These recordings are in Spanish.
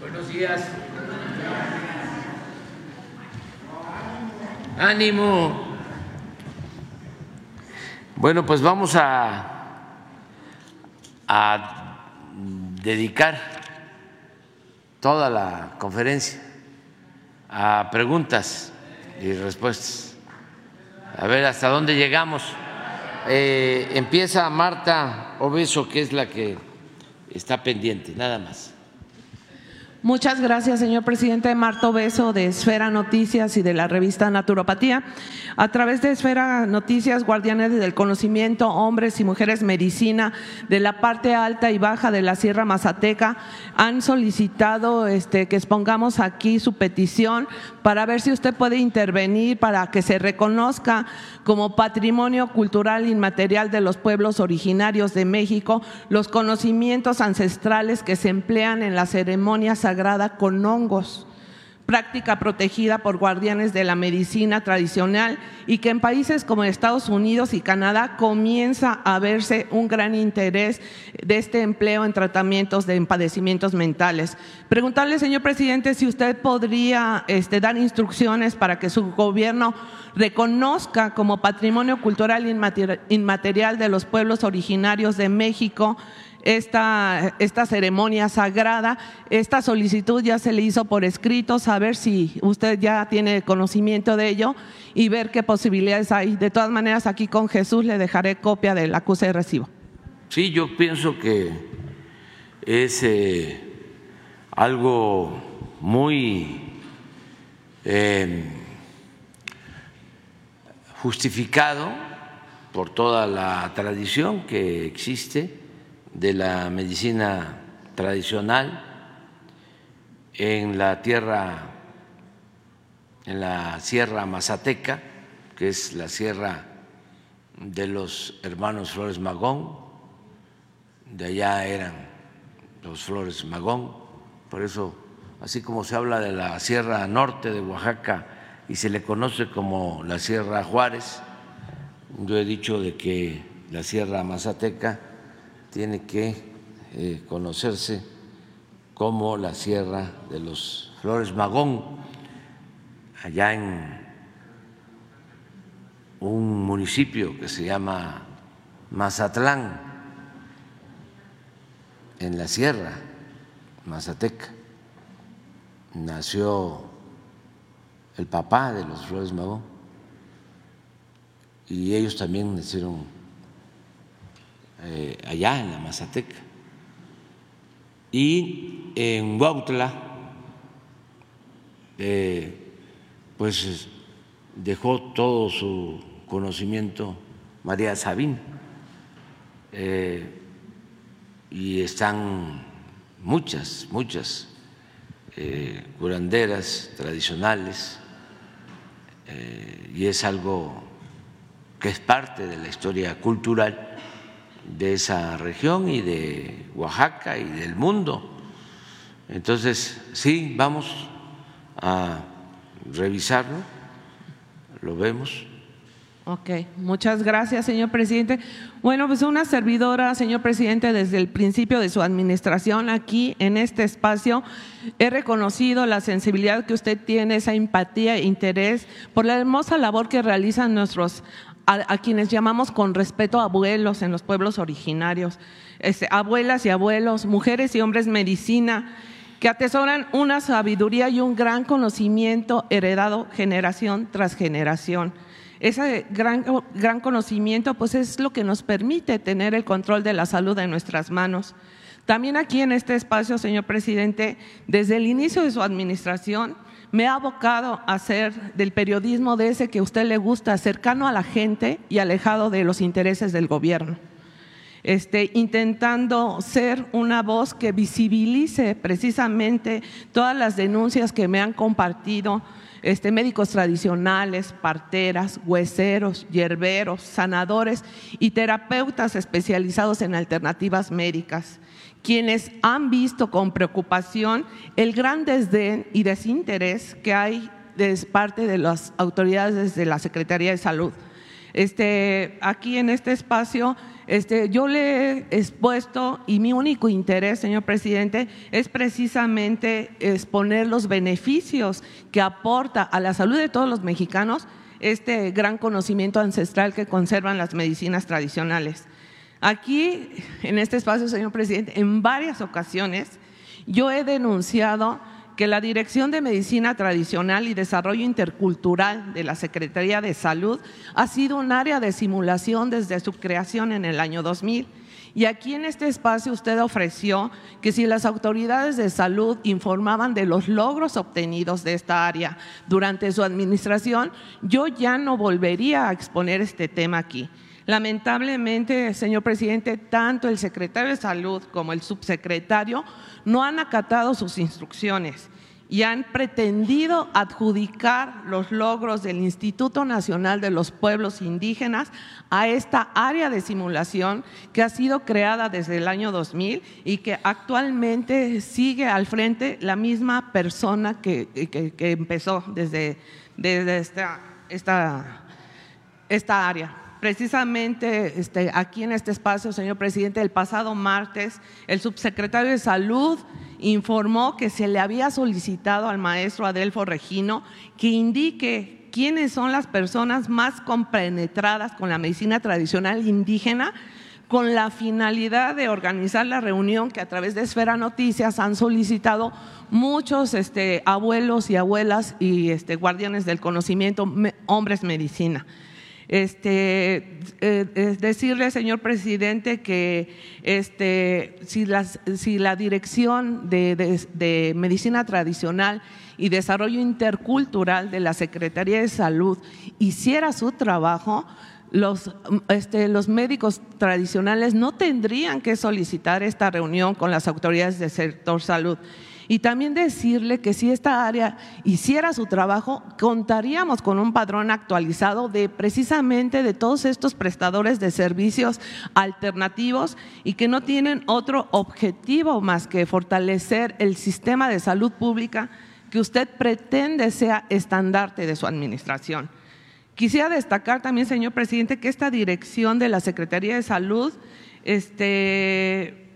Buenos días. Ánimo. Bueno, pues vamos a, a dedicar toda la conferencia a preguntas y respuestas. A ver hasta dónde llegamos. Eh, empieza Marta Obeso, que es la que está pendiente, nada más. Muchas gracias, señor presidente. Marto Beso, de Esfera Noticias y de la revista Naturopatía. A través de Esfera Noticias, Guardianes del Conocimiento, Hombres y Mujeres Medicina de la parte alta y baja de la Sierra Mazateca han solicitado este, que expongamos aquí su petición para ver si usted puede intervenir para que se reconozca como patrimonio cultural inmaterial de los pueblos originarios de México los conocimientos ancestrales que se emplean en las ceremonias con hongos práctica protegida por guardianes de la medicina tradicional y que en países como Estados Unidos y Canadá comienza a verse un gran interés de este empleo en tratamientos de padecimientos mentales. Preguntarle, señor presidente, si usted podría este, dar instrucciones para que su gobierno reconozca como patrimonio cultural inmaterial de los pueblos originarios de México esta, esta ceremonia sagrada. Esta solicitud ya se le hizo por escrito, saber si usted ya tiene conocimiento de ello y ver qué posibilidades hay. De todas maneras, aquí con Jesús le dejaré copia del acuse de recibo. Sí, yo pienso que es eh, algo muy em, justificado por toda la tradición que existe de la medicina tradicional en la tierra, en la Sierra Mazateca, que es la sierra de los hermanos Flores Magón, de allá eran los Flores Magón, por eso, así como se habla de la Sierra Norte de Oaxaca y se le conoce como la Sierra Juárez, yo he dicho de que la Sierra Mazateca tiene que eh, conocerse como la Sierra de los Flores Magón, allá en un municipio que se llama Mazatlán, en la Sierra Mazateca. Nació el papá de los Flores Magón y ellos también nacieron eh, allá en la Mazateca. Y en Huautla, eh, pues dejó todo su conocimiento María Sabín eh, y están muchas, muchas curanderas tradicionales y es algo que es parte de la historia cultural de esa región y de Oaxaca y del mundo. Entonces, sí, vamos a revisarlo, lo vemos. Ok, muchas gracias, señor presidente. Bueno, pues una servidora, señor presidente, desde el principio de su administración aquí en este espacio, he reconocido la sensibilidad que usted tiene, esa empatía e interés por la hermosa labor que realizan nuestros a, quienes llamamos con respeto abuelos en los pueblos originarios, este, abuelas y abuelos, mujeres y hombres medicina, que atesoran una sabiduría y un gran conocimiento heredado generación tras generación. Ese gran, gran conocimiento pues es lo que nos permite tener el control de la salud en nuestras manos. También aquí en este espacio, señor presidente, desde el inicio de su administración, me ha abocado a hacer del periodismo de ese que a usted le gusta, cercano a la gente y alejado de los intereses del gobierno. Este, intentando ser una voz que visibilice precisamente todas las denuncias que me han compartido este, médicos tradicionales, parteras, hueseros, hierberos, sanadores y terapeutas especializados en alternativas médicas quienes han visto con preocupación el gran desdén y desinterés que hay de parte de las autoridades de la Secretaría de Salud. Este, aquí en este espacio este, yo le he expuesto y mi único interés, señor presidente, es precisamente exponer los beneficios que aporta a la salud de todos los mexicanos este gran conocimiento ancestral que conservan las medicinas tradicionales. Aquí, en este espacio, señor presidente, en varias ocasiones yo he denunciado que la Dirección de Medicina Tradicional y Desarrollo Intercultural de la Secretaría de Salud ha sido un área de simulación desde su creación en el año 2000. Y aquí en este espacio usted ofreció que si las autoridades de salud informaban de los logros obtenidos de esta área durante su administración, yo ya no volvería a exponer este tema aquí. Lamentablemente, señor presidente, tanto el secretario de Salud como el subsecretario no han acatado sus instrucciones y han pretendido adjudicar los logros del Instituto Nacional de los Pueblos Indígenas a esta área de simulación que ha sido creada desde el año 2000 y que actualmente sigue al frente la misma persona que, empezó desde, esta, esta área. Precisamente este, aquí en este espacio, señor presidente, el pasado martes, el subsecretario de Salud informó que se le había solicitado al maestro Adelfo Regino que indique quiénes son las personas más compenetradas con la medicina tradicional indígena con la finalidad de organizar la reunión que a través de Esfera Noticias han solicitado muchos este, abuelos y abuelas y este, guardianes del conocimiento, hombres medicina. Este, eh, decirle, señor presidente, que este, si, la Dirección de, Medicina Tradicional y Desarrollo Intercultural de la Secretaría de Salud hiciera su trabajo, los, este, los, médicos tradicionales no tendrían que solicitar esta reunión con las autoridades del sector salud. Y también decirle que si esta área hiciera su trabajo, contaríamos con un padrón actualizado de precisamente de todos estos prestadores de servicios alternativos y que no tienen otro objetivo más que fortalecer el sistema de salud pública que usted pretende sea estandarte de su administración. Quisiera destacar también, señor presidente, que esta dirección de la Secretaría de Salud este,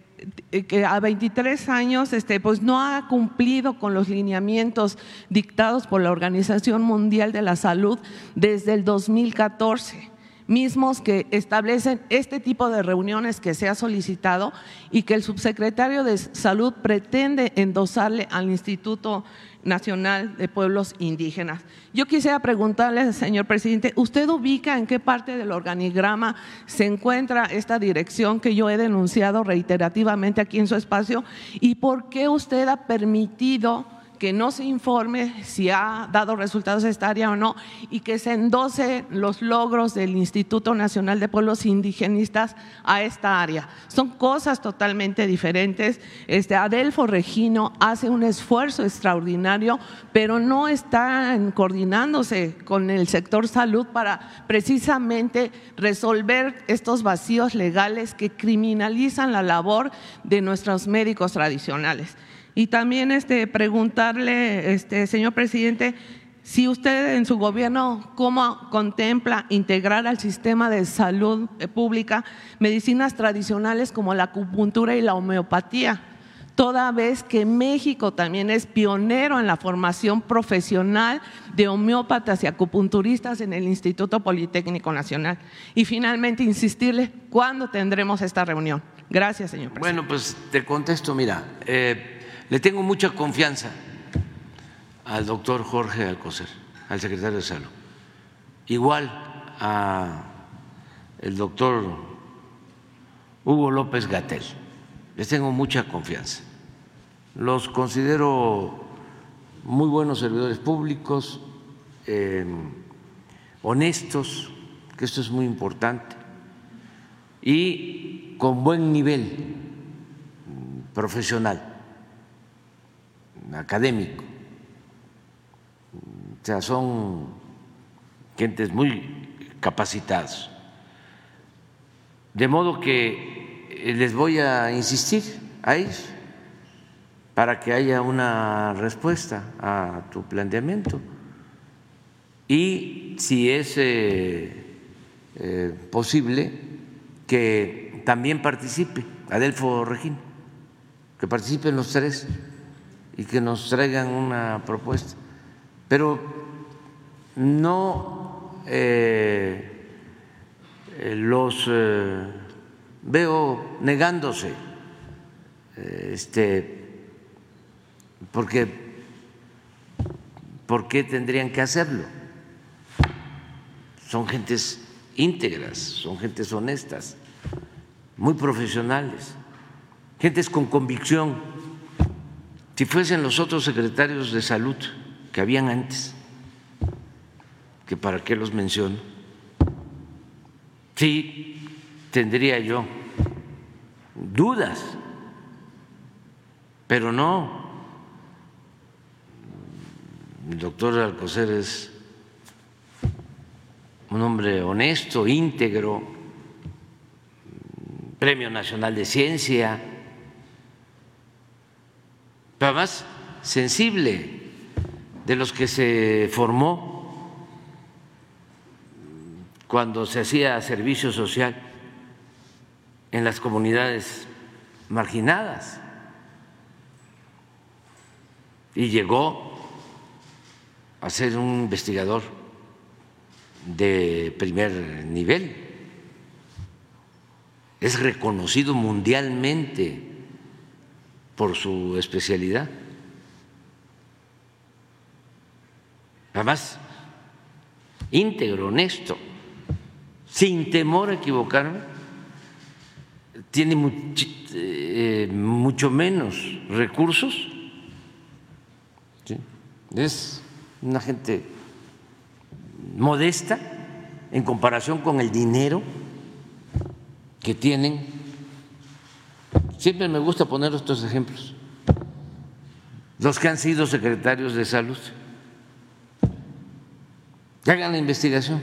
que a 23 años este, pues no ha cumplido con los lineamientos dictados por la Organización Mundial de la Salud desde el 2014 mismos que establecen este tipo de reuniones que se ha solicitado y que el subsecretario de Salud pretende endosarle al Instituto Nacional de Pueblos Indígenas. Yo quisiera preguntarle, señor presidente, ¿usted ubica en qué parte del organigrama se encuentra esta dirección que yo he denunciado reiterativamente aquí en su espacio y por qué usted ha permitido que no se informe si ha dado resultados esta área o no y que se endose los logros del Instituto Nacional de Pueblos Indigenistas a esta área. Son cosas totalmente diferentes. Este Adelfo Regino hace un esfuerzo extraordinario, pero no está coordinándose con el sector salud para precisamente resolver estos vacíos legales que criminalizan la labor de nuestros médicos tradicionales. Y también este, preguntarle, este, señor presidente, si usted en su gobierno, ¿cómo contempla integrar al sistema de salud pública medicinas tradicionales como la acupuntura y la homeopatía? Toda vez que México también es pionero en la formación profesional de homeópatas y acupunturistas en el Instituto Politécnico Nacional. Y finalmente, insistirle, ¿cuándo tendremos esta reunión? Gracias, señor presidente. Bueno, pues te contesto, mira. Eh, le tengo mucha confianza al doctor Jorge Alcocer, al secretario de Salud, igual a el doctor Hugo López Gatel. Les tengo mucha confianza. Los considero muy buenos servidores públicos, eh, honestos, que esto es muy importante, y con buen nivel profesional académico. O sea, son gentes muy capacitados. De modo que eh, les voy a insistir a ellos para que haya una respuesta a tu planteamiento. Y si es eh, eh, posible que también participe Adelfo Regín, que participen los tres y que nos traigan una propuesta. Pero no eh, eh, los veo negándose, este, porque ¿por qué tendrían que hacerlo? Son gentes íntegras, son gentes honestas, muy profesionales, gentes con convicción. Si fuesen los otros secretarios de salud que habían antes, que para qué los menciono, sí tendría yo dudas, pero no. El doctor Alcocer es un hombre honesto, íntegro, Premio Nacional de Ciencia, pero además sensible, de los que se formó cuando se hacía servicio social en las comunidades marginadas. Y llegó a ser un investigador de primer nivel, es reconocido mundialmente por su especialidad. Además, íntegro, honesto, sin temor a equivocarme, tiene eh, mucho menos recursos, es una gente modesta en comparación con el dinero que tienen. Siempre me gusta poner estos ejemplos. Los que han sido secretarios de salud. Que hagan la investigación.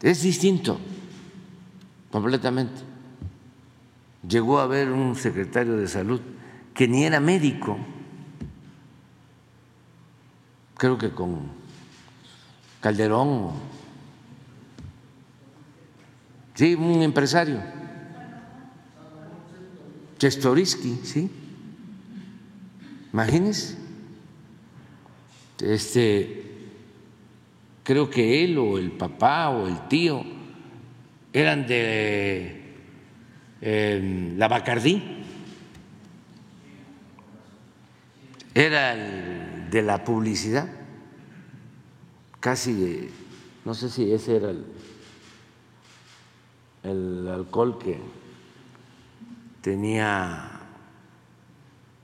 Es distinto, completamente. Llegó a haber un secretario de salud que ni era médico creo que con Calderón, sí, un empresario, Chestorisky, sí, imagínense, este, creo que él o el papá o el tío eran de em, la Bacardí, era el de la publicidad, casi, no sé si ese era el, el alcohol que tenía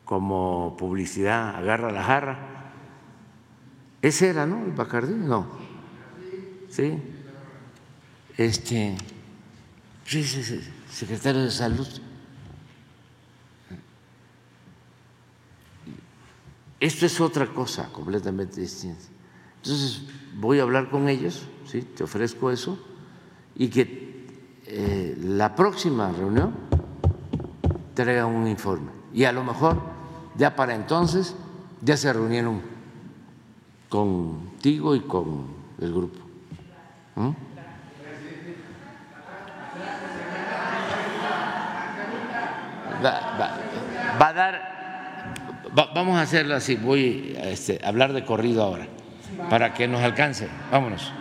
como publicidad, agarra la jarra. Ese era, ¿no? El Bacardí, no. Sí. Este, sí, sí, sí, secretario de salud. Esto es otra cosa completamente distinta. Entonces voy a hablar con ellos, ¿sí? te ofrezco eso, y que eh, la próxima reunión traiga un informe. Y a lo mejor ya para entonces ya se reunieron contigo y con el grupo. ¿Mm? va a dar vamos a hacerlo así, voy este, a hablar de corrido ahora, para que nos alcance. Vámonos.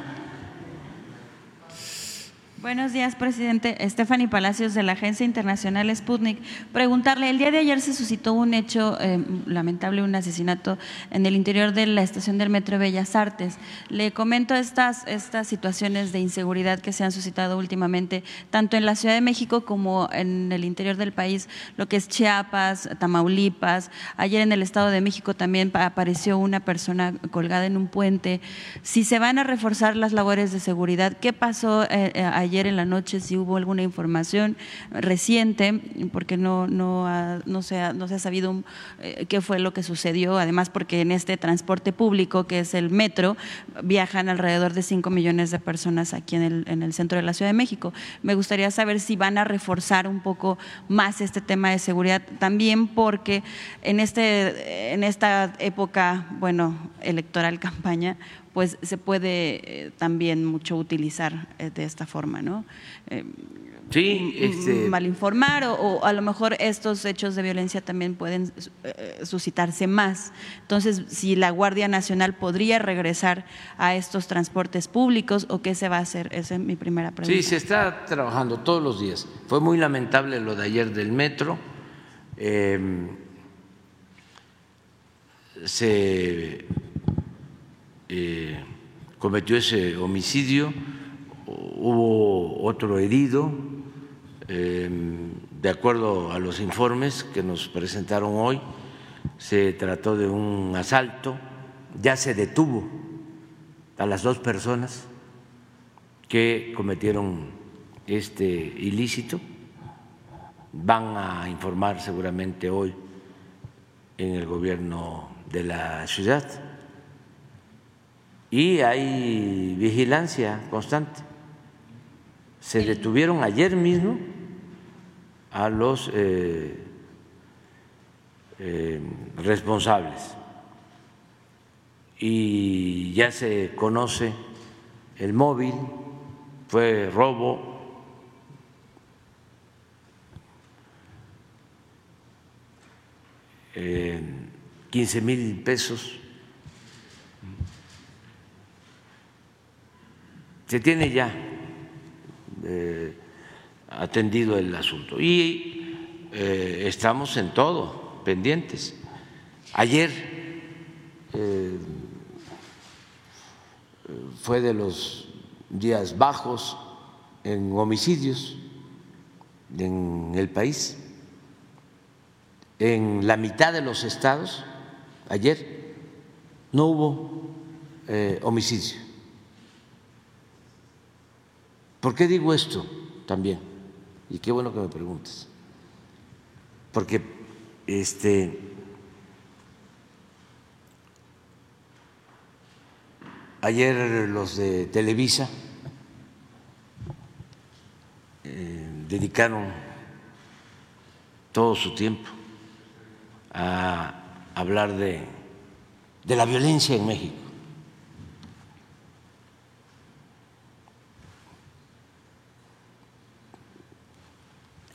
Buenos días, presidente. Stephanie Palacios de la Agencia Internacional Sputnik. Preguntarle, el día de ayer se suscitó un hecho eh, lamentable, un asesinato en el interior de la estación del Metro Bellas Artes. Le comento estas, estas situaciones de inseguridad que se han suscitado últimamente, tanto en la Ciudad de México como en el interior del país, lo que es Chiapas, Tamaulipas. Ayer en el Estado de México también apareció una persona colgada en un puente. Si se van a reforzar las labores de seguridad, ¿qué pasó eh, eh, ayer? Ayer en la noche si hubo alguna información reciente, porque no, no, no, se, ha, no se ha sabido eh, qué fue lo que sucedió, además porque en este transporte público, que es el metro, viajan alrededor de 5 millones de personas aquí en el, en el centro de la Ciudad de México. Me gustaría saber si van a reforzar un poco más este tema de seguridad, también porque en, este, en esta época, bueno, electoral, campaña, pues se puede eh, también mucho utilizar eh, de esta forma, ¿no? Eh, Sí, este, malinformar o, o a lo mejor estos hechos de violencia también pueden suscitarse más. Entonces, si la Guardia Nacional podría regresar a estos transportes públicos o qué se va a hacer, esa es mi primera pregunta. Sí, se está trabajando todos los días. Fue muy lamentable lo de ayer del metro. Eh, se eh, cometió ese homicidio, hubo otro herido, eh, de acuerdo a los informes que nos presentaron hoy, se trató de un asalto, ya se detuvo a las dos personas que cometieron este ilícito, van a informar seguramente hoy en el gobierno de la ciudad y hay vigilancia constante. Se detuvieron ayer mismo a los eh, eh, responsables y ya se conoce el móvil, fue robo. Eh, 15 mil pesos. Se tiene ya eh, atendido el asunto y eh, estamos en todo, pendientes. Ayer eh, fue de los días bajos en homicidios en el país. En la mitad de los estados, ayer, no hubo homicidio. ¿Por qué digo esto también? Y qué bueno que me preguntes. Porque este ayer los de Televisa eh, dedicaron todo su tiempo a hablar de, de la violencia en México.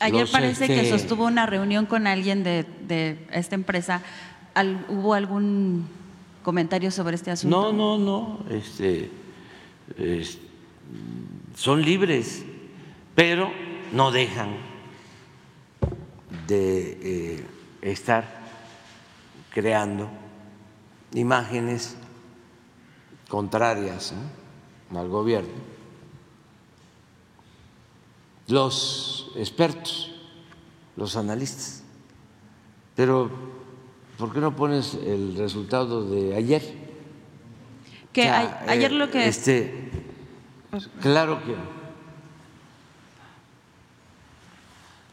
Ayer Los, parece que este, sostuvo una reunión con alguien de, de esta empresa. Al- ¿Hubo algún comentario sobre este asunto? No, no, no, este, es- son libres, pero no dejan de eh, estar creando imágenes contrarias ¿no? al gobierno. Los expertos, los analistas, pero ¿por qué no pones el resultado de ayer? Que O sea, ayer eh, lo que... Este, claro que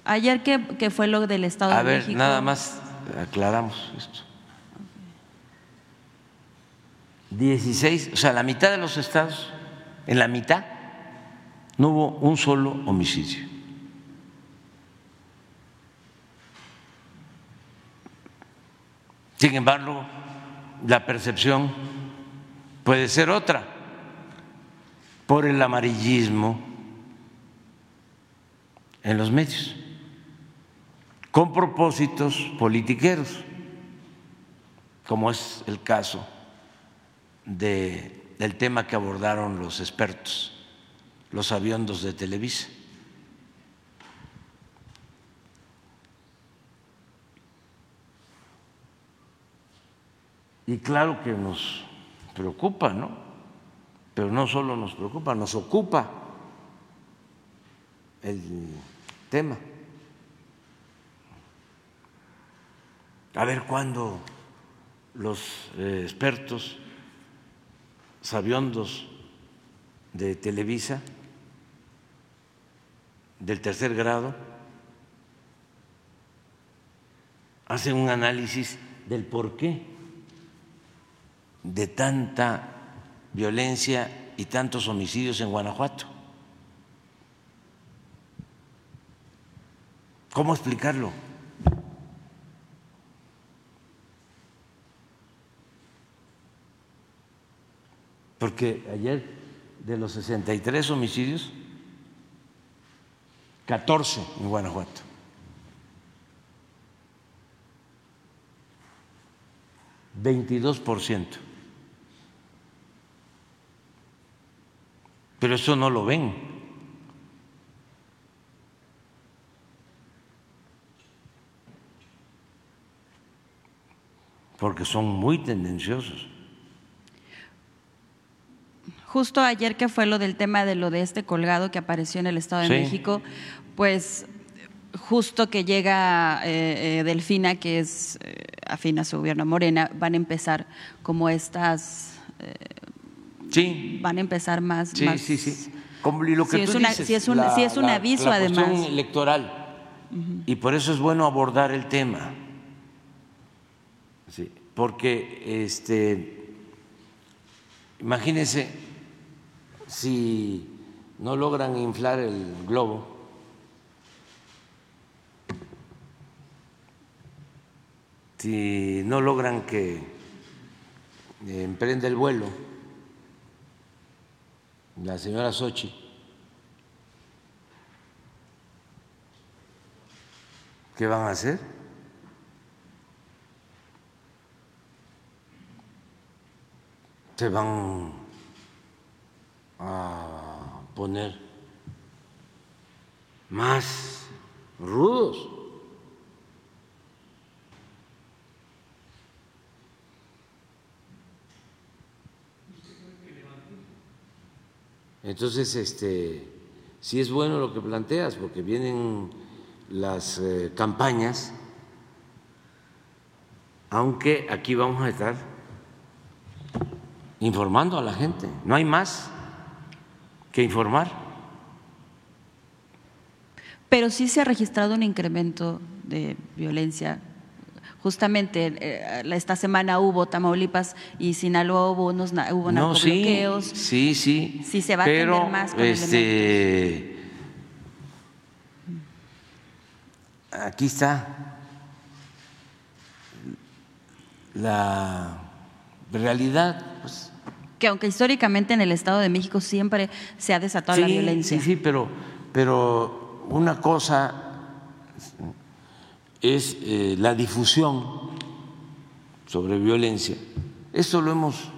Ayer que, que fue lo del Estado A de ver, México. nada más aclaramos esto. 16, o sea, la mitad de los estados, en la mitad no hubo un solo homicidio. Sin embargo, la percepción puede ser otra por el amarillismo en los medios con propósitos politiqueros, como es el caso de, del tema que abordaron los expertos, los aviondos de Televisa. Y claro que nos preocupa, ¿no? Pero no solo nos preocupa, nos ocupa el tema. A ver cuándo los eh, expertos sabiondos de Televisa del tercer grado hacen un análisis del porqué de tanta violencia y tantos homicidios en Guanajuato. ¿Cómo explicarlo? Porque ayer de los 63 homicidios, 14 en Guanajuato. Veintidós por ciento. Pero eso no lo ven. Porque son muy tendenciosos. Justo ayer que fue lo del tema de lo de este colgado que apareció en el Estado de Sí. México, pues justo que llega eh, eh, Delfina, que es eh, afín a su gobierno Morena, van a empezar como estas, Sí, van a empezar más. sí, más- sí, sí. Como y lo que es tú una- dices, es un- sí es un aviso, la además. electoral. Y por eso es bueno abordar el tema. Sí, porque este imagínense si no logran inflar el globo si no logran que eh, emprenda el vuelo la señora Sochi, ¿qué van a hacer? Se van a poner más rudos. Entonces, este, sí es bueno lo que planteas, porque vienen las eh, campañas, aunque aquí vamos a estar informando a la gente. No hay más que informar. Pero sí se ha registrado un incremento de violencia. Justamente eh, esta semana hubo Tamaulipas y Sinaloa hubo unos hubo No, sí, narcobloqueos. sí, sí. Sí, se va a atender más con este, Aquí está la realidad. Pues. Que aunque históricamente en el Estado de México siempre se ha desatado la violencia. Sí, sí, pero, pero una cosa es eh, la difusión sobre violencia. Esto lo hemos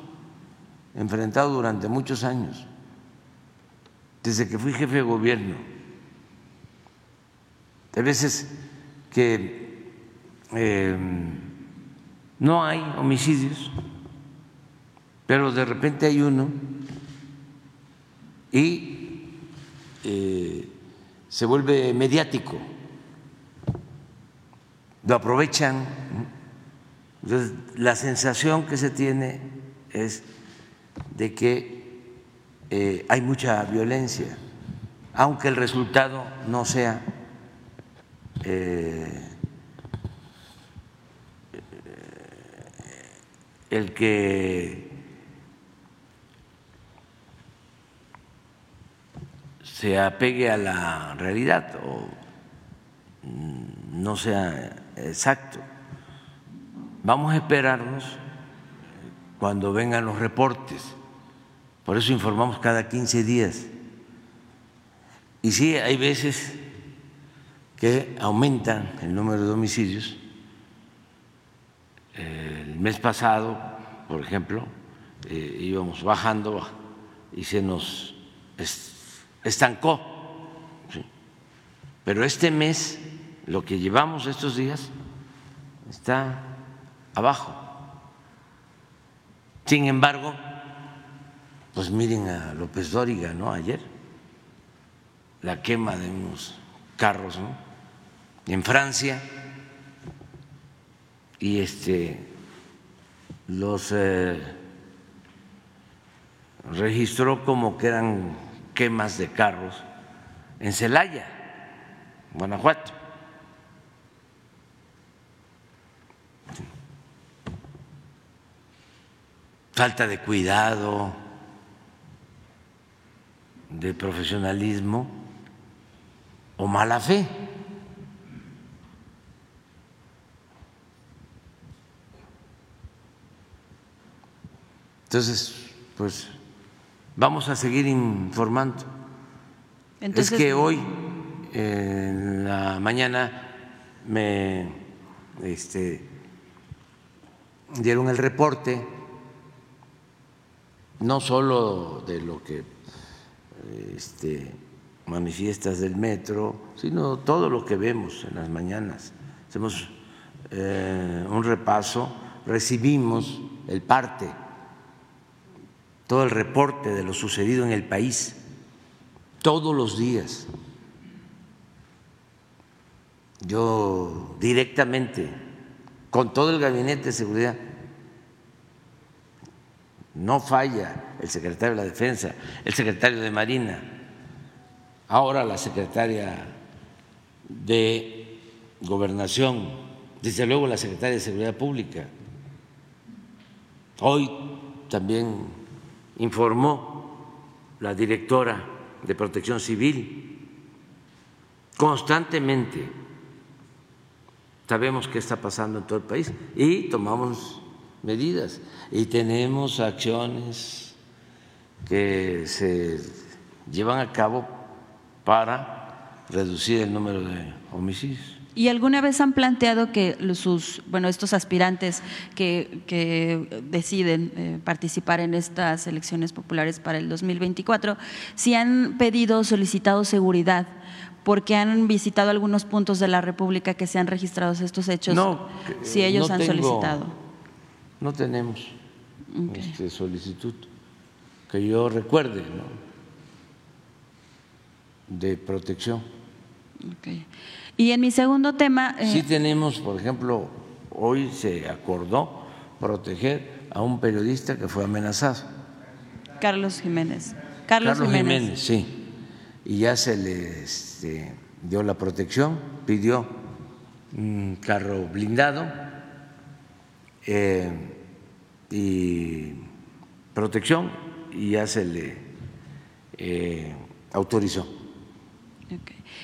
enfrentado durante muchos años, desde que fui jefe de gobierno. Hay veces que eh, no hay homicidios, pero de repente hay uno y eh, se vuelve mediático, lo aprovechan. Entonces, la sensación que se tiene es de que eh, hay mucha violencia, aunque el resultado no sea eh, el que se apegue a la realidad o mm, no sea exacto. Vamos a esperarnos cuando vengan los reportes. Por eso informamos cada 15 días. Y sí, hay veces que aumentan el número de homicidios. El mes pasado, por ejemplo, eh, íbamos bajando y se nos estancó. Pero este mes, lo que llevamos estos días, está abajo. Sin embargo, pues miren a López Dóriga, ¿no? Ayer, la quema de unos carros, ¿no? En Francia, y este los eh, registró como que eran quemas de carros en Celaya, Guanajuato. falta de cuidado, de profesionalismo o mala fe. Entonces, pues vamos a seguir informando. Entonces, es que hoy, en la mañana, me este, dieron el reporte, no solo de lo que este, manifiestas del metro, sino todo lo que vemos en las mañanas. Hacemos eh, un repaso, recibimos el parte, todo el reporte de lo sucedido en el país, todos los días. Yo directamente, con todo el gabinete de seguridad, no falla el secretario de la Defensa, el secretario de Marina, ahora la secretaria de Gobernación, desde luego la secretaria de Seguridad Pública. Hoy también informó la directora de Protección Civil constantemente. Sabemos qué está pasando en todo el país y tomamos medidas y tenemos acciones que se llevan a cabo para reducir el número de homicidios. ¿Y alguna vez han planteado que sus, bueno, estos aspirantes que, que deciden eh, participar en estas elecciones populares para el 2024, si han pedido, solicitado seguridad? porque han visitado algunos puntos de la República que se han registrado estos hechos, no, si ellos no han tengo, solicitado. No tenemos okay. este solicitud que yo recuerde ¿no? de protección. Okay. Y en mi segundo tema... Eh, sí tenemos, por ejemplo, hoy se acordó proteger a un periodista que fue amenazado. Carlos Jiménez. Carlos, Carlos Jiménez. Jiménez. sí. Y ya se le este, dio la protección, pidió un carro blindado eh, y protección y ya se le eh, autorizó.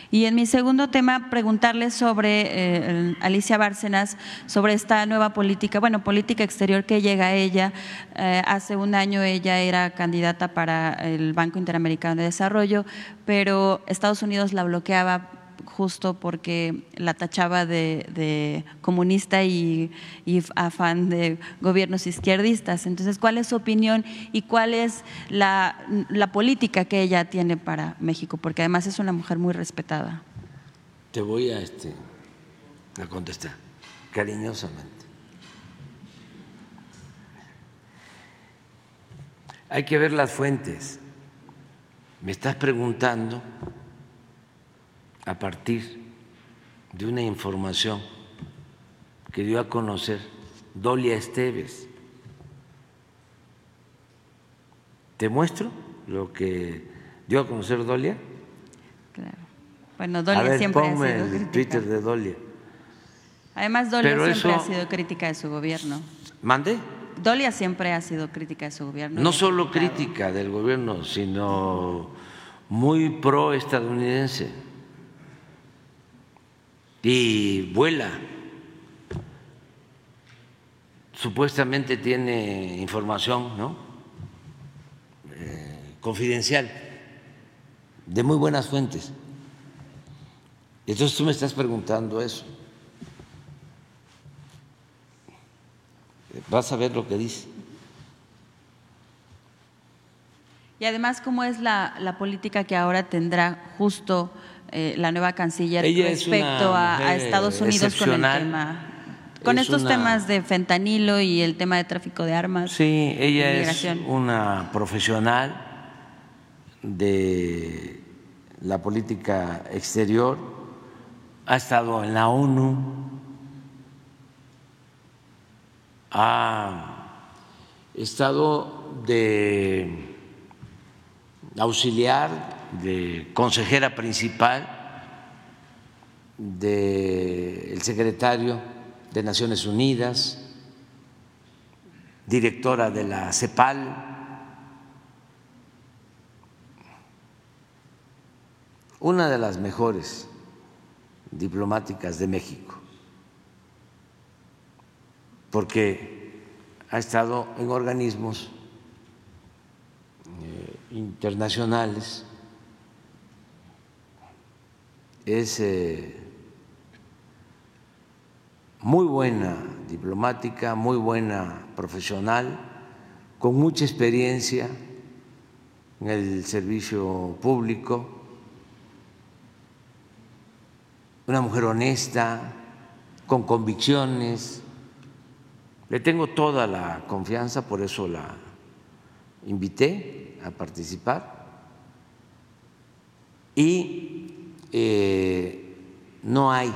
Y en mi segundo tema, preguntarle sobre eh, Alicia Bárcenas, sobre esta nueva política, bueno, política exterior que llega a ella. Eh, hace un año ella era candidata para el Banco Interamericano de Desarrollo, pero Estados Unidos la bloqueaba justo porque la tachaba de, comunista y, y, afán de gobiernos izquierdistas. Entonces, ¿cuál es su opinión y cuál es la, la, política que ella tiene para México? Porque además es una mujer muy respetada. Te voy a, este, a contestar cariñosamente. Hay que ver las fuentes. Me estás preguntando a partir de una información que dio a conocer Dolia Esteves. ¿Te muestro lo que dio a conocer Dolia? Claro. Bueno, Dolia a ver, siempre ponme ha sido el crítica. Twitter de Dolia. Además, Dolia Pero siempre eso- ha sido crítica de su gobierno. ¿Mande? Dolia siempre ha sido crítica de su gobierno. No solo crítica del gobierno, sino muy pro estadounidense. Y vuela. Supuestamente tiene información, ¿no? Eh, confidencial, de muy buenas fuentes. Entonces tú me estás preguntando eso. Vas a ver lo que dice. Y además, ¿cómo es la, la política que ahora tendrá justo eh, la nueva canciller Ella es respecto a, Estados Unidos con el tema? Con Es estos una- temas de fentanilo y el tema de tráfico de armas. Sí, ella es una profesional de la política exterior, ha estado en la ONU, ha estado de auxiliar, de consejera principal del secretario de Naciones Unidas, directora de la CEPAL, una de las mejores diplomáticas de México, porque ha estado en organismos eh, internacionales, es eh, muy buena diplomática, muy buena profesional, con mucha experiencia en el servicio público, una mujer honesta, con convicciones. Le tengo toda la confianza, por eso la invité a participar. Y eh, no hay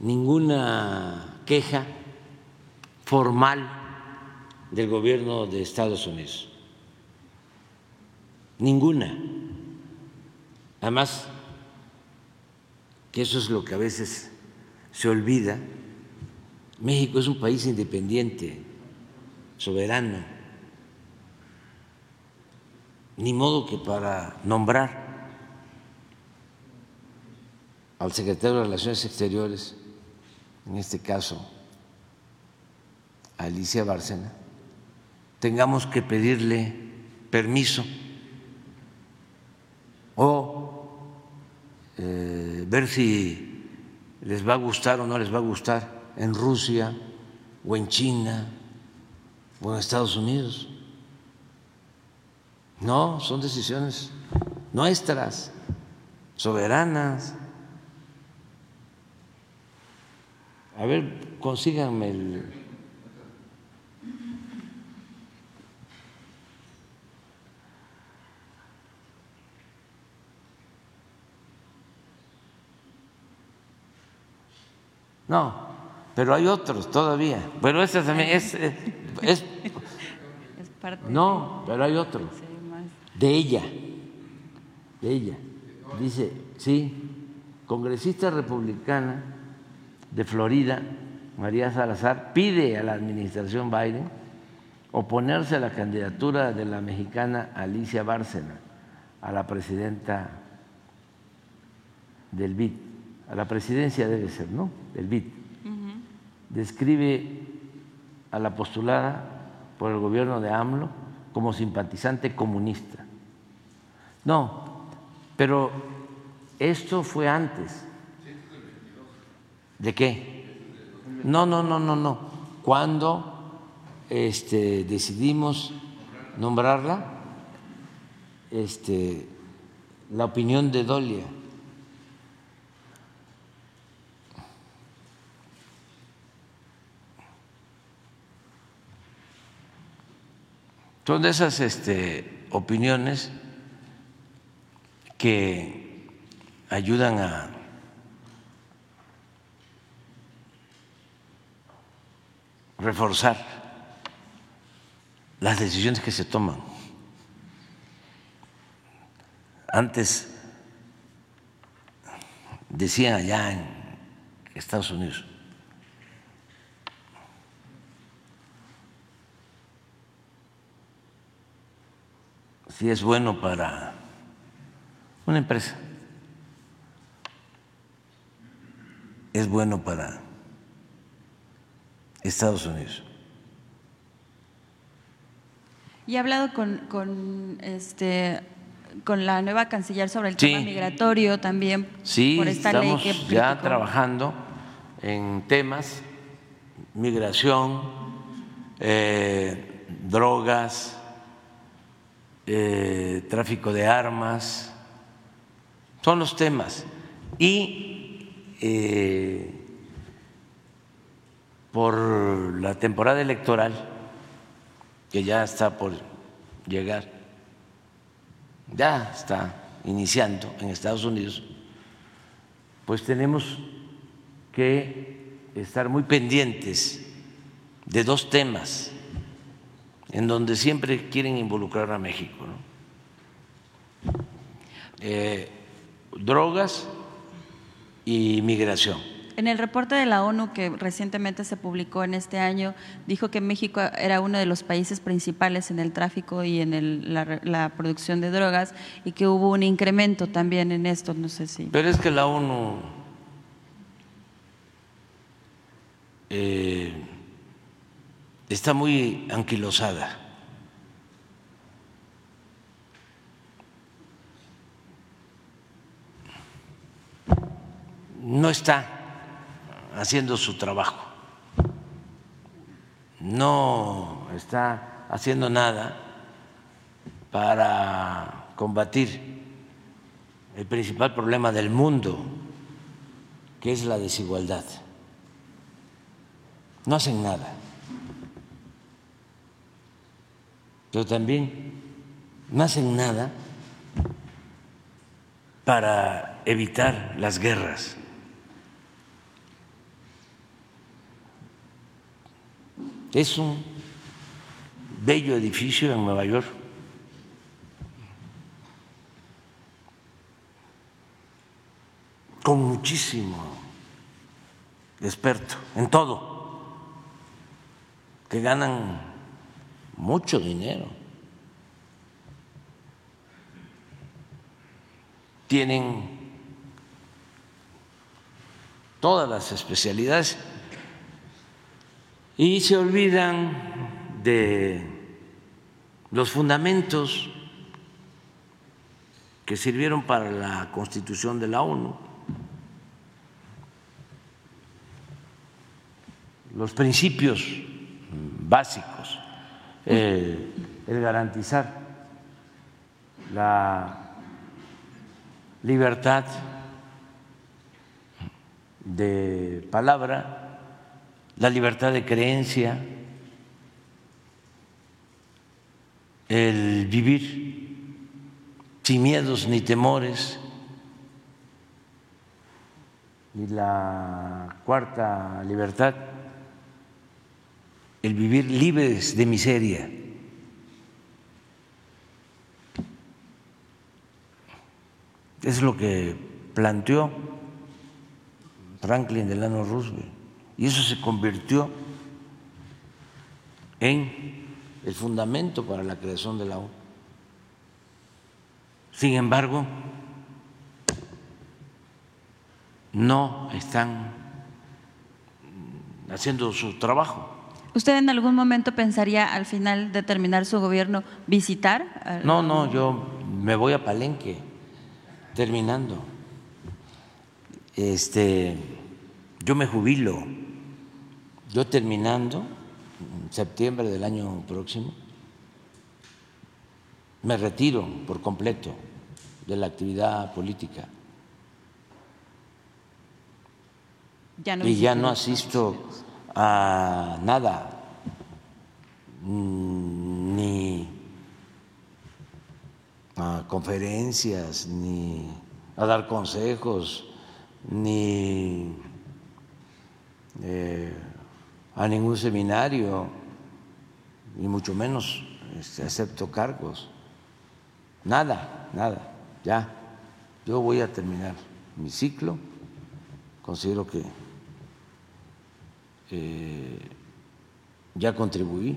ninguna queja formal del gobierno de Estados Unidos. Ninguna. Además, que eso es lo que a veces se olvida, México es un país independiente, soberano, ni modo que para nombrar al secretario de Relaciones Exteriores en este caso Alicia Bárcena, tengamos que pedirle permiso o eh, ver si les va a gustar o no les va a gustar en Rusia o en China o en Estados Unidos. No, son decisiones nuestras, soberanas. A ver, consíganme el... No, pero hay otros todavía. Pero ese también es... es, es no, pero hay otro. De ella. De ella. Dice, sí, congresista republicana de Florida, María Salazar, pide a la administración Biden oponerse a la candidatura de la mexicana Alicia Bárcena a la presidenta del BID, a la presidencia debe ser, ¿no? Del BID. Describe a la postulada por el gobierno de AMLO como simpatizante comunista. No, pero esto fue antes ¿De qué? No, no, no, no, no. Cuando este, decidimos nombrarla, este, la opinión de Dolia. Son de esas este, opiniones que ayudan a reforzar las decisiones que se toman. Antes decían allá en Estados Unidos, si es bueno para una empresa, es bueno para Estados Unidos. Y ha hablado con, con, este, con la nueva canciller sobre el tema migratorio también. Sí, por esta estamos ley que ya trabajando en temas, migración, eh, drogas, eh, tráfico de armas, son los temas. Y eh, por la temporada electoral que ya está por llegar, ya está iniciando en Estados Unidos, pues tenemos que estar muy pendientes de dos temas en donde siempre quieren involucrar a México. Eh, drogas y migración. En el reporte de la ONU que recientemente se publicó en este año, dijo que México era uno de los países principales en el tráfico y en el, la, la, producción de drogas y que hubo un incremento también en esto, no sé si. Pero es que la ONU eh, está muy anquilosada. No está haciendo su trabajo, no está haciendo nada para combatir el principal problema del mundo, que es la desigualdad. No hacen nada. Pero también no hacen nada para evitar las guerras. Es un bello edificio en Nueva York. con muchísimo experto en todo, que ganan mucho dinero. Tienen todas las especialidades y se olvidan de los fundamentos que sirvieron para la constitución de la ONU, los principios básicos, eh, el garantizar la libertad de palabra, la libertad de creencia, el vivir sin miedos ni temores. Y la cuarta libertad, el vivir libres de miseria. Es lo que planteó Franklin Delano Roosevelt. Y eso se convirtió en el fundamento para la creación de la ONU. Sin embargo, no están haciendo su trabajo. ¿Usted en algún momento pensaría al final de terminar su gobierno visitar? No, no, yo me voy a Palenque terminando. Este, yo me jubilo. Yo terminando, en septiembre del año próximo, me retiro por completo de la actividad política. y ya no asisto a nada, mm, ni a conferencias, ni a dar consejos, ni eh, a ningún seminario, ni mucho menos este, acepto cargos. Nada, nada, ya. Yo voy a terminar mi ciclo. Considero que eh, ya contribuí,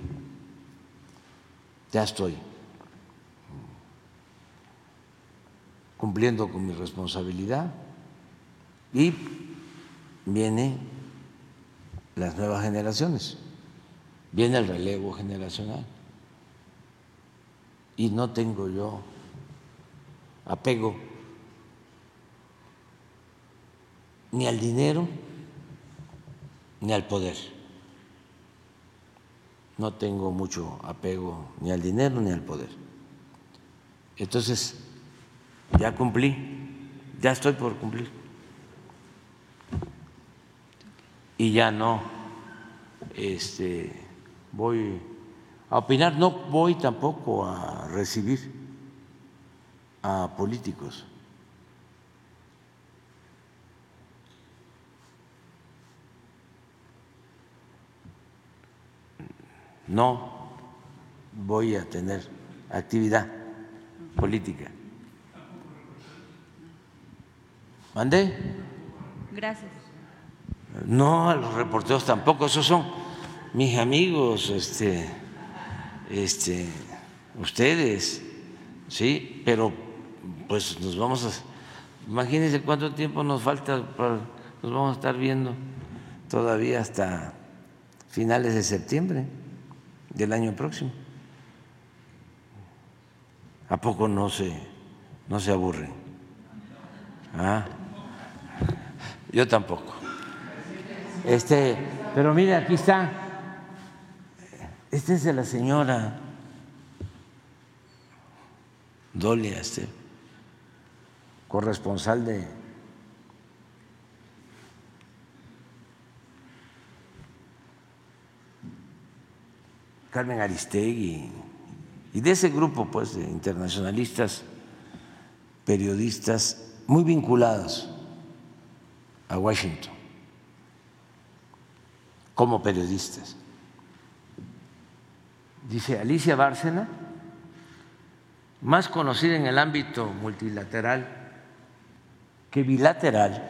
ya estoy cumpliendo con mi responsabilidad y viene las nuevas generaciones, viene el relevo generacional. Y no tengo yo apego ni al dinero ni al poder. No tengo mucho apego ni al dinero ni al poder. Entonces, ya cumplí, ya estoy por cumplir y ya no este, voy a opinar, no voy tampoco a recibir a políticos. No voy a tener actividad política. ¿Mandé? Gracias. No, a los reporteros tampoco, esos son mis amigos, este, este, ustedes, sí, pero pues nos vamos a, imagínense cuánto tiempo nos falta, para, nos vamos a estar viendo todavía hasta finales de septiembre del año próximo. ¿A poco no se, no se aburren? ¿Ah? Yo tampoco. Este, pero mire, aquí está. Este es de la señora Dolia, este, corresponsal de Carmen Aristegui y de ese grupo pues de internacionalistas, periodistas muy vinculados a Washington como periodistas. Dice Alicia Bárcena, más conocida en el ámbito multilateral que bilateral,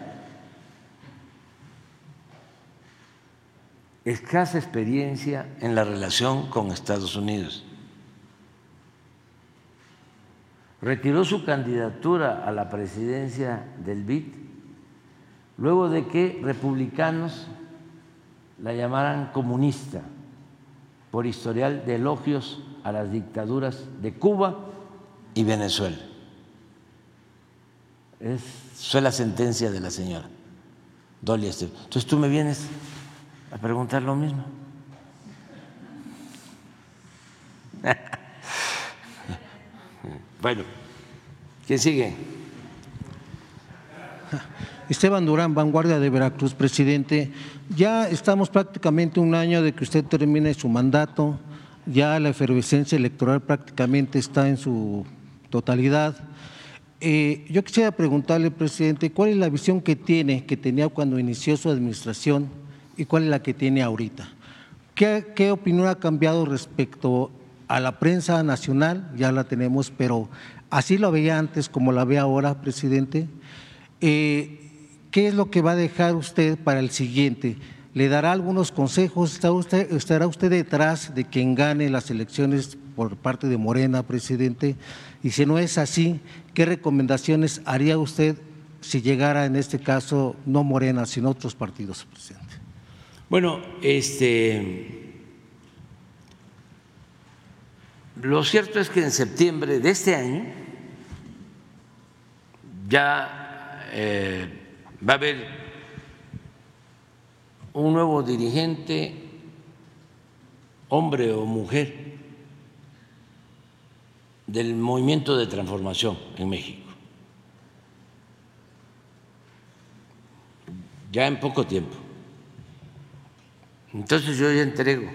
escasa experiencia en la relación con Estados Unidos. Retiró su candidatura a la presidencia del BID luego de que republicanos la llamaran comunista por historial de elogios a las dictaduras de Cuba y Venezuela. Es, fue la sentencia de la señora Dolly Esteban. Entonces tú me vienes a preguntar lo mismo. bueno, ¿quién sigue? Esteban Durán, Vanguardia de Veracruz, presidente. Ya estamos prácticamente un año de que usted termine su mandato, ya la efervescencia electoral prácticamente está en su totalidad. Eh, yo quisiera preguntarle, presidente, ¿cuál es la visión que tiene, que tenía cuando inició su administración y cuál es la que tiene ahorita? ¿Qué, opinión ha cambiado respecto a la prensa nacional? Ya la tenemos, pero así lo veía antes como la ve ahora, presidente. Eh, ¿Qué es lo que va a dejar usted para el siguiente? ¿Le dará algunos consejos? ¿Estará usted, estará usted detrás de quien gane las elecciones por parte de Morena, presidente? Y si no es así, ¿qué recomendaciones haría usted si llegara en este caso no Morena, sino otros partidos, presidente? Bueno, este, lo cierto es que en septiembre de este año ya eh, va a haber un nuevo dirigente, hombre o mujer, del movimiento de transformación en México. Ya en poco tiempo. Entonces yo ya entrego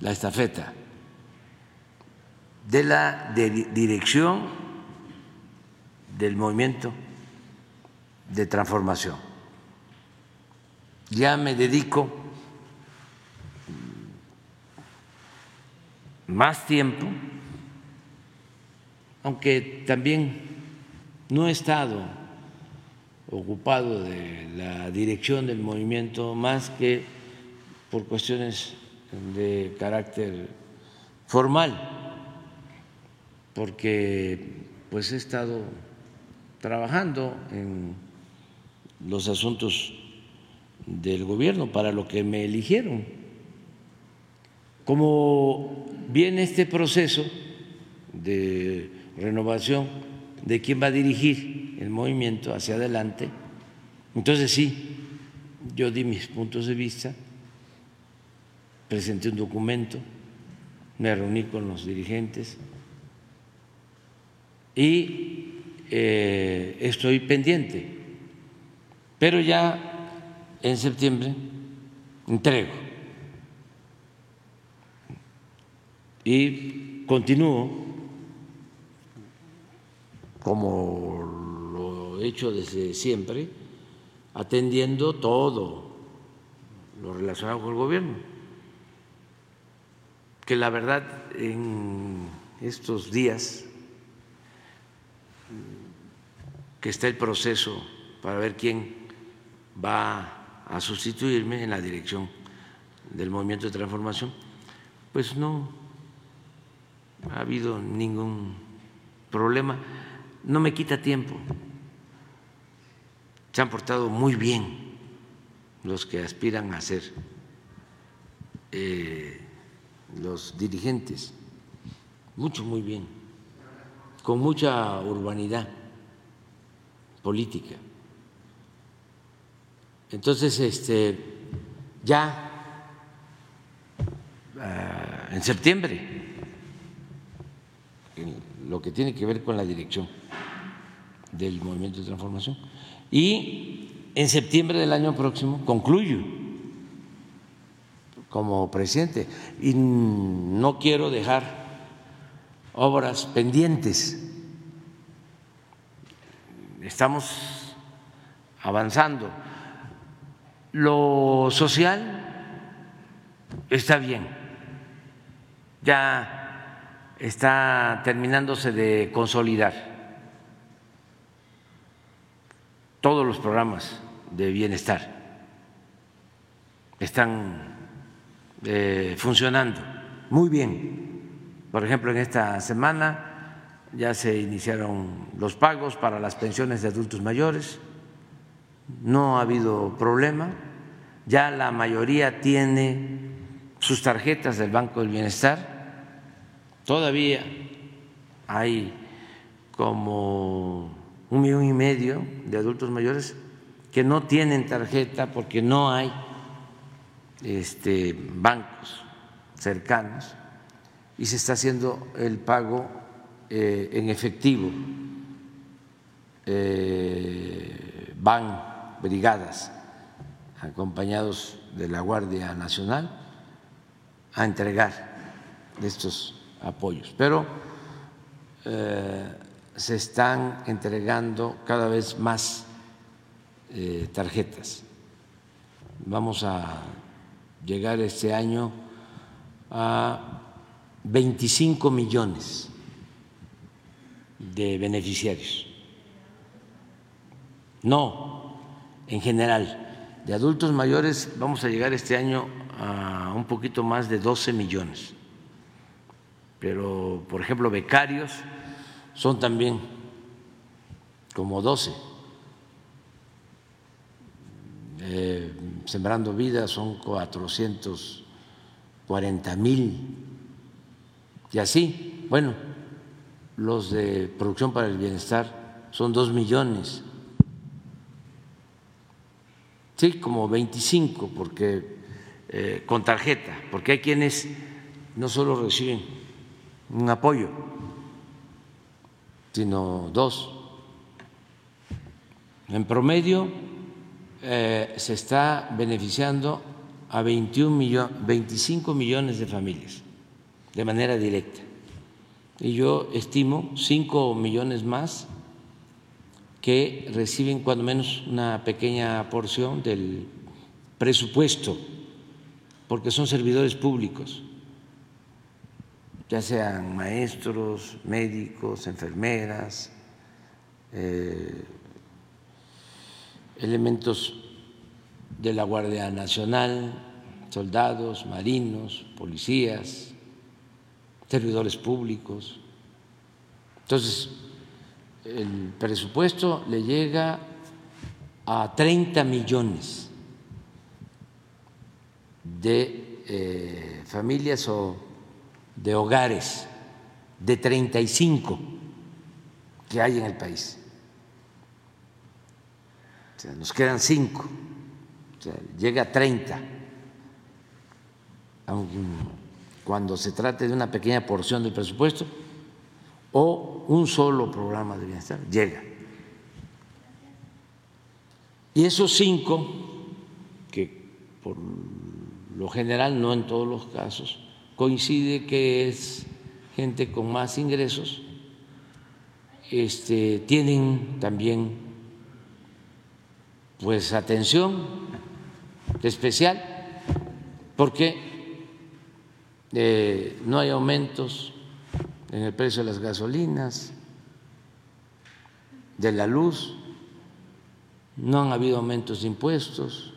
la estafeta de la dirección del movimiento de transformación. Ya me dedico más tiempo, aunque también no he estado ocupado de la dirección del movimiento más que por cuestiones de carácter formal, porque pues he estado trabajando en los asuntos del gobierno, para lo que me eligieron. Como viene este proceso de renovación de quién va a dirigir el movimiento hacia adelante, entonces sí, yo di mis puntos de vista, presenté un documento, me reuní con los dirigentes y eh, estoy pendiente pero ya en septiembre entrego y continúo como lo he hecho desde siempre, atendiendo todo lo relacionado con el gobierno. Que la verdad en estos días que está el proceso para ver quién va a sustituirme en la dirección del movimiento de transformación, pues no ha habido ningún problema, no me quita tiempo. Se han portado muy bien los que aspiran a ser eh, los dirigentes, mucho, muy bien, con mucha urbanidad política Entonces, este, ya ah, en septiembre, lo que tiene que ver con la dirección del movimiento de transformación. Y en septiembre del año próximo concluyo como presidente y no quiero dejar obras pendientes. Estamos avanzando. Lo social está bien. Ya está terminándose de consolidar todos los programas de bienestar están eh, funcionando muy bien. Por ejemplo, en esta semana ya se iniciaron los pagos para las pensiones de adultos mayores, no ha habido problema, ya la mayoría tiene sus tarjetas del Banco del Bienestar, todavía hay como un millón y medio de adultos mayores que no tienen tarjeta porque no hay este, bancos cercanos y se está haciendo el pago eh, en efectivo. Eh, brigadas acompañados de la Guardia Nacional a entregar estos apoyos. Pero eh, se están entregando cada vez más eh, tarjetas. Vamos a llegar este año a 25 millones de beneficiarios. No, en general. De adultos mayores vamos a llegar este año a un poquito más de 12 millones. Pero, por ejemplo, becarios son también como 12. Eh, sembrando Vida son 440 mil. Y así, bueno, los de Producción para el Bienestar son dos millones. Sí, como 25, porque eh, con tarjeta, porque hay quienes no solo reciben un apoyo, sino dos. En promedio eh, se está beneficiando a 21 millones, 25 millones de familias de manera directa. Y yo estimo 5 millones más que reciben cuando menos una pequeña porción del presupuesto, porque son servidores públicos ya sean maestros, médicos, enfermeras, eh, elementos de la Guardia Nacional, soldados, marinos, policías, servidores públicos. Entonces, el presupuesto le llega a 30 millones de eh, familias o de hogares de 35 que hay en el país. O sea, nos quedan cinco, o sea, llega a 30, cuando se trate de una pequeña porción del presupuesto o un solo programa de bienestar, llega. Y esos cinco, que por lo general, no en todos los casos, coincide que es gente con más ingresos, este, tienen también pues atención especial porque eh, no hay aumentos en el precio de las gasolinas, de la luz, no han habido aumentos de impuestos.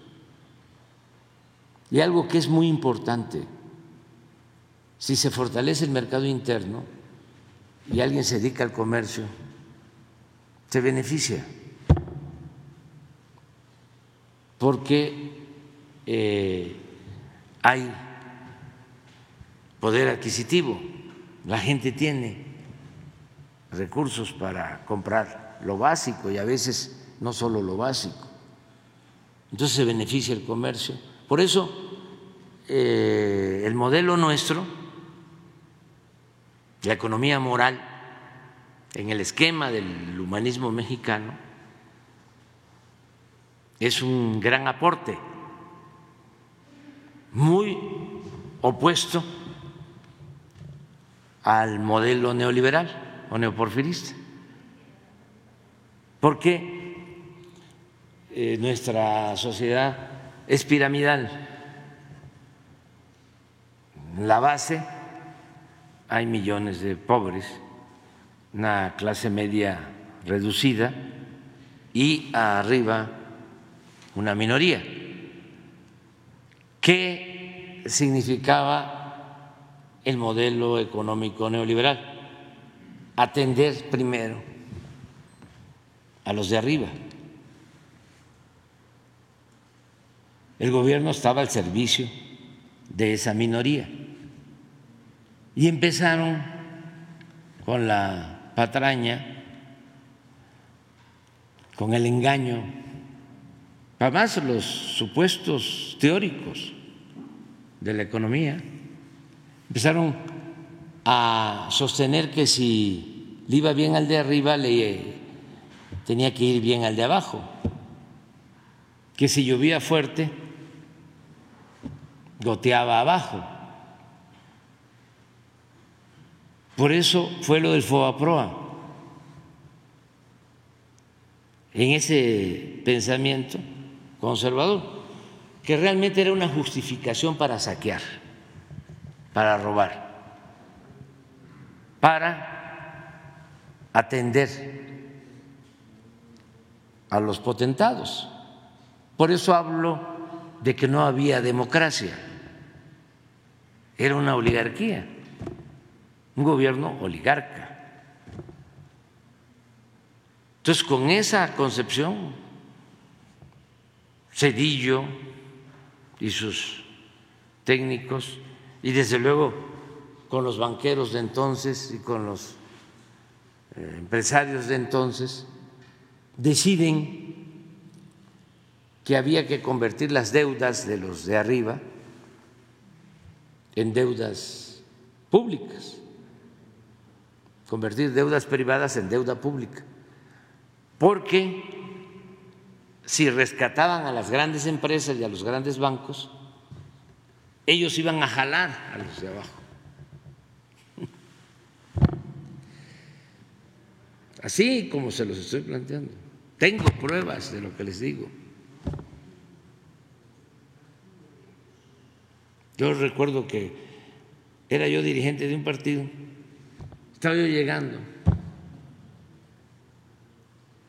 Y algo que es muy importante, si se fortalece el mercado interno y alguien se dedica al comercio, se beneficia, porque eh, hay poder adquisitivo, la gente tiene recursos para comprar lo básico y a veces no solo lo básico. entonces se beneficia el comercio. Por eso eh, el modelo nuestro, la economía moral, en el esquema del humanismo mexicano, es un gran aporte, muy opuesto al modelo neoliberal o neoporfirista, porque eh, nuestra sociedad es piramidal. En la base hay millones de pobres, una clase media reducida y arriba una minoría. ¿Qué significaba el modelo económico neoliberal? Atender primero a los de arriba. El gobierno estaba al servicio de esa minoría. Y empezaron con la patraña, con el engaño, además los supuestos teóricos de la economía empezaron a sostener que si le iba bien al de arriba, le tenía que ir bien al de abajo, que si llovía fuerte, goteaba abajo. Por eso fue lo del FOBAPROA. En ese pensamiento conservador, que realmente era una justificación para saquear, para robar, para atender a los potentados. Por eso hablo de que no había democracia, era una oligarquía un gobierno oligarca. Entonces, con esa concepción, Cedillo y sus técnicos, y desde luego con los banqueros de entonces y con los eh, empresarios de entonces, deciden que había que convertir las deudas de los de arriba en deudas públicas. Convertir deudas privadas en deuda pública, porque si rescataban a las grandes empresas y a los grandes bancos, ellos iban a jalar a los de abajo. Así como se los estoy planteando. Tengo pruebas de lo que les digo. Yo recuerdo que era yo dirigente de un partido estaba yo llegando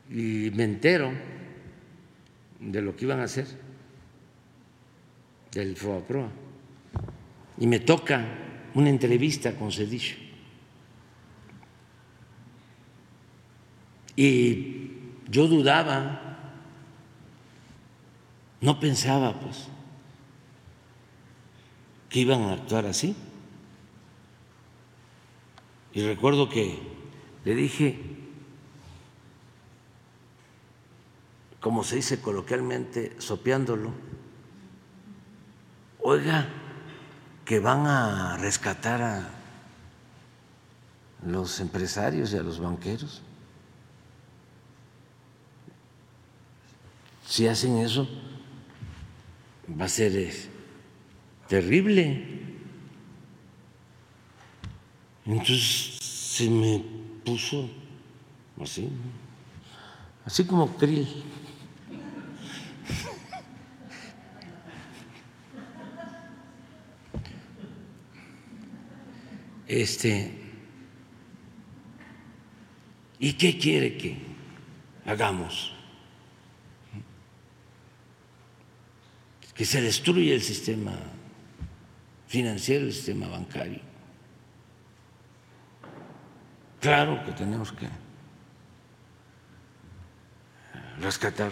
y me entero de lo que iban a hacer del FOAPROA y me toca una entrevista con Cedillo. Y yo dudaba, no pensaba pues que iban a actuar así. Y recuerdo que le dije, como se dice coloquialmente, sopeándolo, oiga, que van a rescatar a los empresarios y a los banqueros. Si hacen eso, va a ser eh, terrible. Entonces se me puso así, así como krill. Este, ¿y qué quiere que hagamos? Que se destruya el sistema financiero, el sistema bancario. Claro que tenemos que rescatar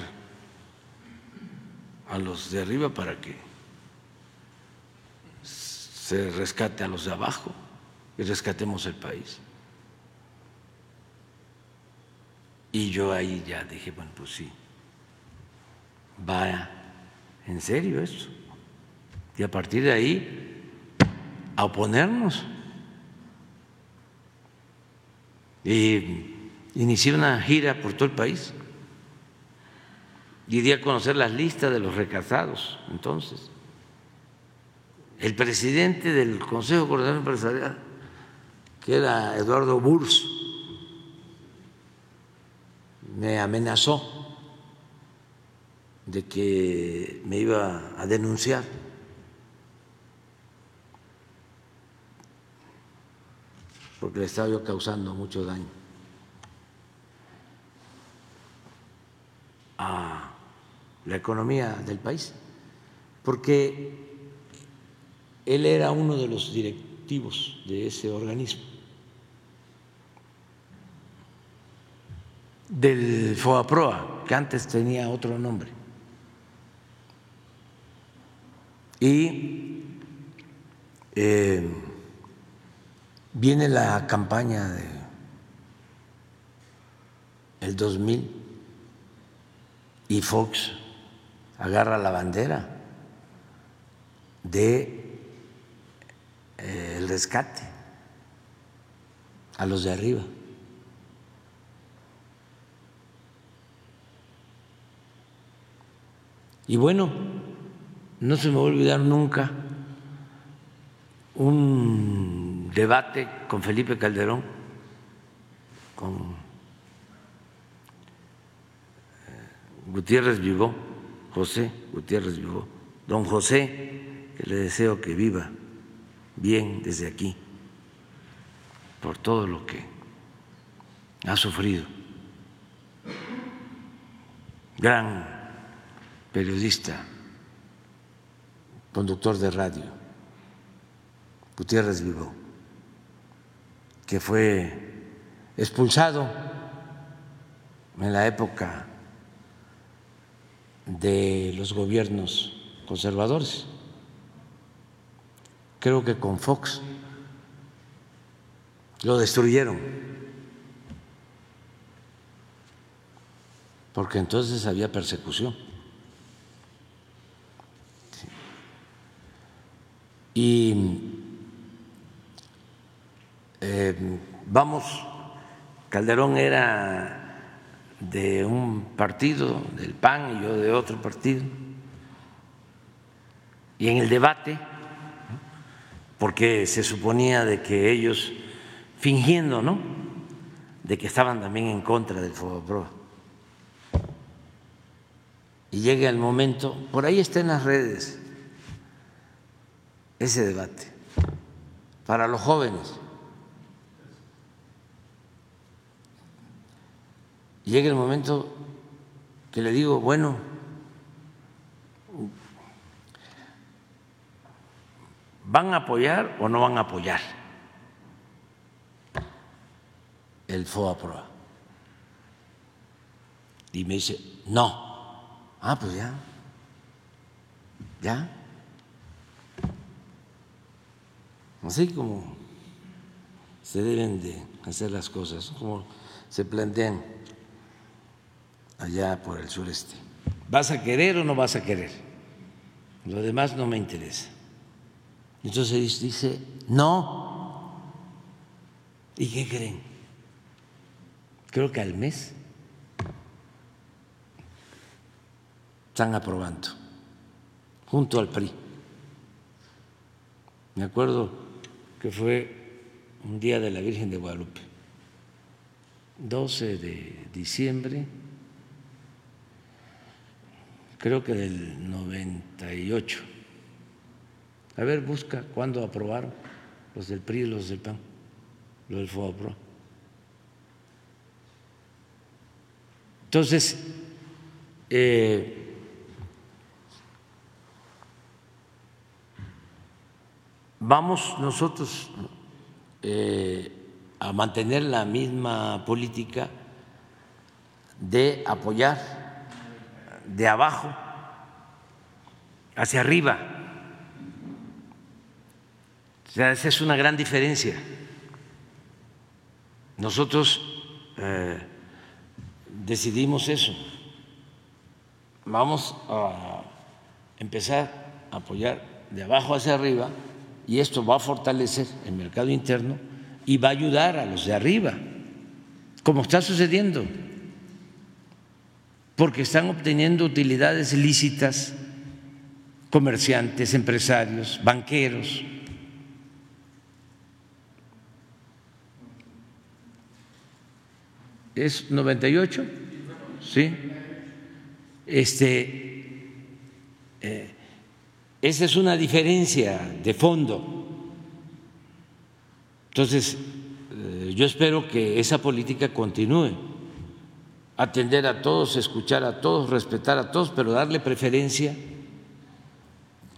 a los de arriba para que se rescate a los de abajo y rescatemos el país. Y yo ahí ya dije, bueno, pues sí, va en serio esto. Y a partir de ahí, a oponernos. Y inicié una gira por todo el país y di a conocer las listas de los recasados entonces. El presidente del Consejo Coordinador Empresarial, que era Eduardo Burs, me amenazó de que me iba a denunciar. porque le estaba yo causando mucho daño. A la economía del país, porque él era uno de los directivos de ese organismo, del FOAPROA, que antes tenía otro nombre. Y eh, viene la campaña de el 2000 y Fox agarra la bandera de eh, el rescate a los de arriba. Y bueno, no se me va a olvidar nunca un debate con Felipe Calderón, con eh, Gutiérrez Vivó, José Gutiérrez Vivó, don José, que le deseo que viva bien desde aquí, por todo lo que ha sufrido. Gran periodista, conductor de radio, Gutiérrez Vivó, que fue expulsado en la época de los gobiernos conservadores. Creo que con Fox lo destruyeron, porque entonces había persecución. Y eh, vamos, Calderón era de un partido, del PAN, y yo de otro partido. Y en el debate, porque se suponía de que ellos, fingiendo, ¿no?, de que estaban también en contra del Pro. Y llega el momento, por ahí está en las redes ese debate, para los jóvenes. llega el momento que le digo, bueno, ¿van a apoyar o no van a apoyar el FOA Y me dice, no. Ah, pues ya, ya. Así como se deben de hacer las cosas, como se plantean allá por el sureste. ¿Vas a querer o no vas a querer? Lo demás no me interesa. Entonces dice, no. ¿Y qué creen? Creo que al mes están aprobando, junto al PRI. Me acuerdo que fue un día de la Virgen de Guadalupe, 12 de diciembre creo que del 98. A ver, busca cuándo aprobaron los del PRI y los del PAN, los del FOAPRO. Entonces, eh, vamos nosotros eh, a mantener la misma política de apoyar de abajo hacia arriba. O sea, esa es una gran diferencia. Nosotros eh, decidimos eso. Vamos a empezar a apoyar de abajo hacia arriba y esto va a fortalecer el mercado interno y va a ayudar a los de arriba, como está sucediendo, porque están obteniendo utilidades lícitas comerciantes, empresarios, banqueros. ¿Es 98? Sí. Este, eh, esa es una diferencia de fondo. Entonces, eh, yo espero que esa política continúe. Atender a todos, escuchar a todos, respetar a todos, pero darle preferencia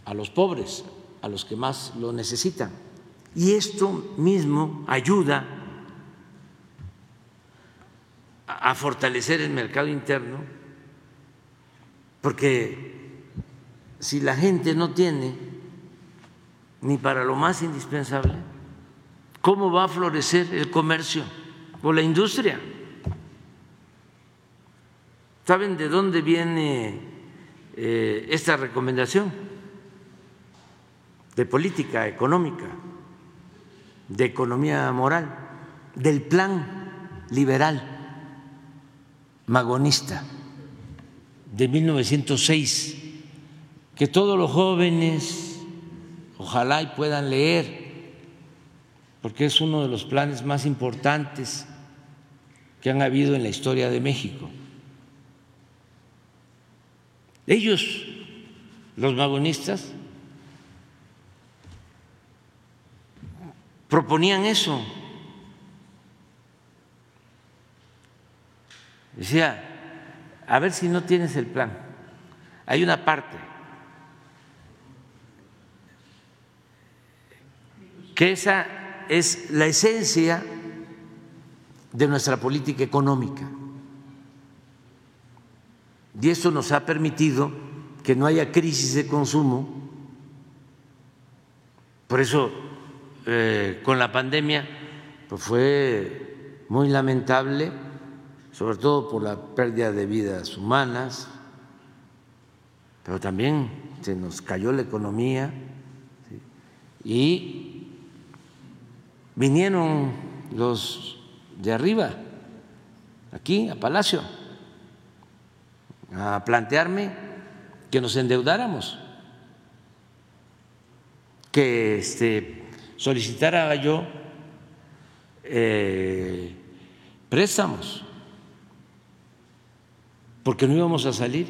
a los pobres, a los que más lo necesitan. Y esto mismo ayuda a fortalecer el mercado interno, porque si la gente no tiene ni para lo más indispensable, ¿cómo va a florecer el comercio o la industria? ¿Saben de dónde viene eh, esta recomendación? De política económica, de economía moral, del plan liberal magonista de 1906 que todos los jóvenes ojalá y puedan leer, porque es uno de los planes más importantes que han habido en la historia de México. Ellos, los magonistas, proponían eso. Decía, a ver si no tienes el plan. Hay una parte que esa es la esencia de nuestra política económica. Y eso nos ha permitido que no haya crisis de consumo. Por eso, eh, con la pandemia, pues fue muy lamentable, sobre todo por la pérdida de vidas humanas, pero también se nos cayó la economía y vinieron los de arriba, aquí a Palacio, a plantearme que nos endeudáramos, que este, solicitara yo eh, préstamos, porque no íbamos a salir,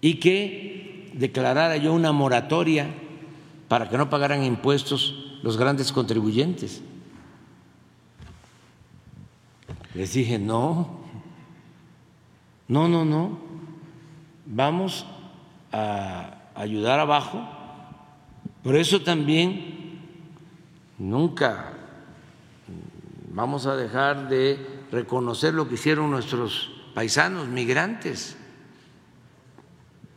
y que declarara yo una moratoria para que no pagaran impuestos los grandes contribuyentes. Les dije, no, no, no, no, vamos a ayudar abajo. Por eso también nunca vamos a dejar de reconocer lo que hicieron nuestros paisanos migrantes,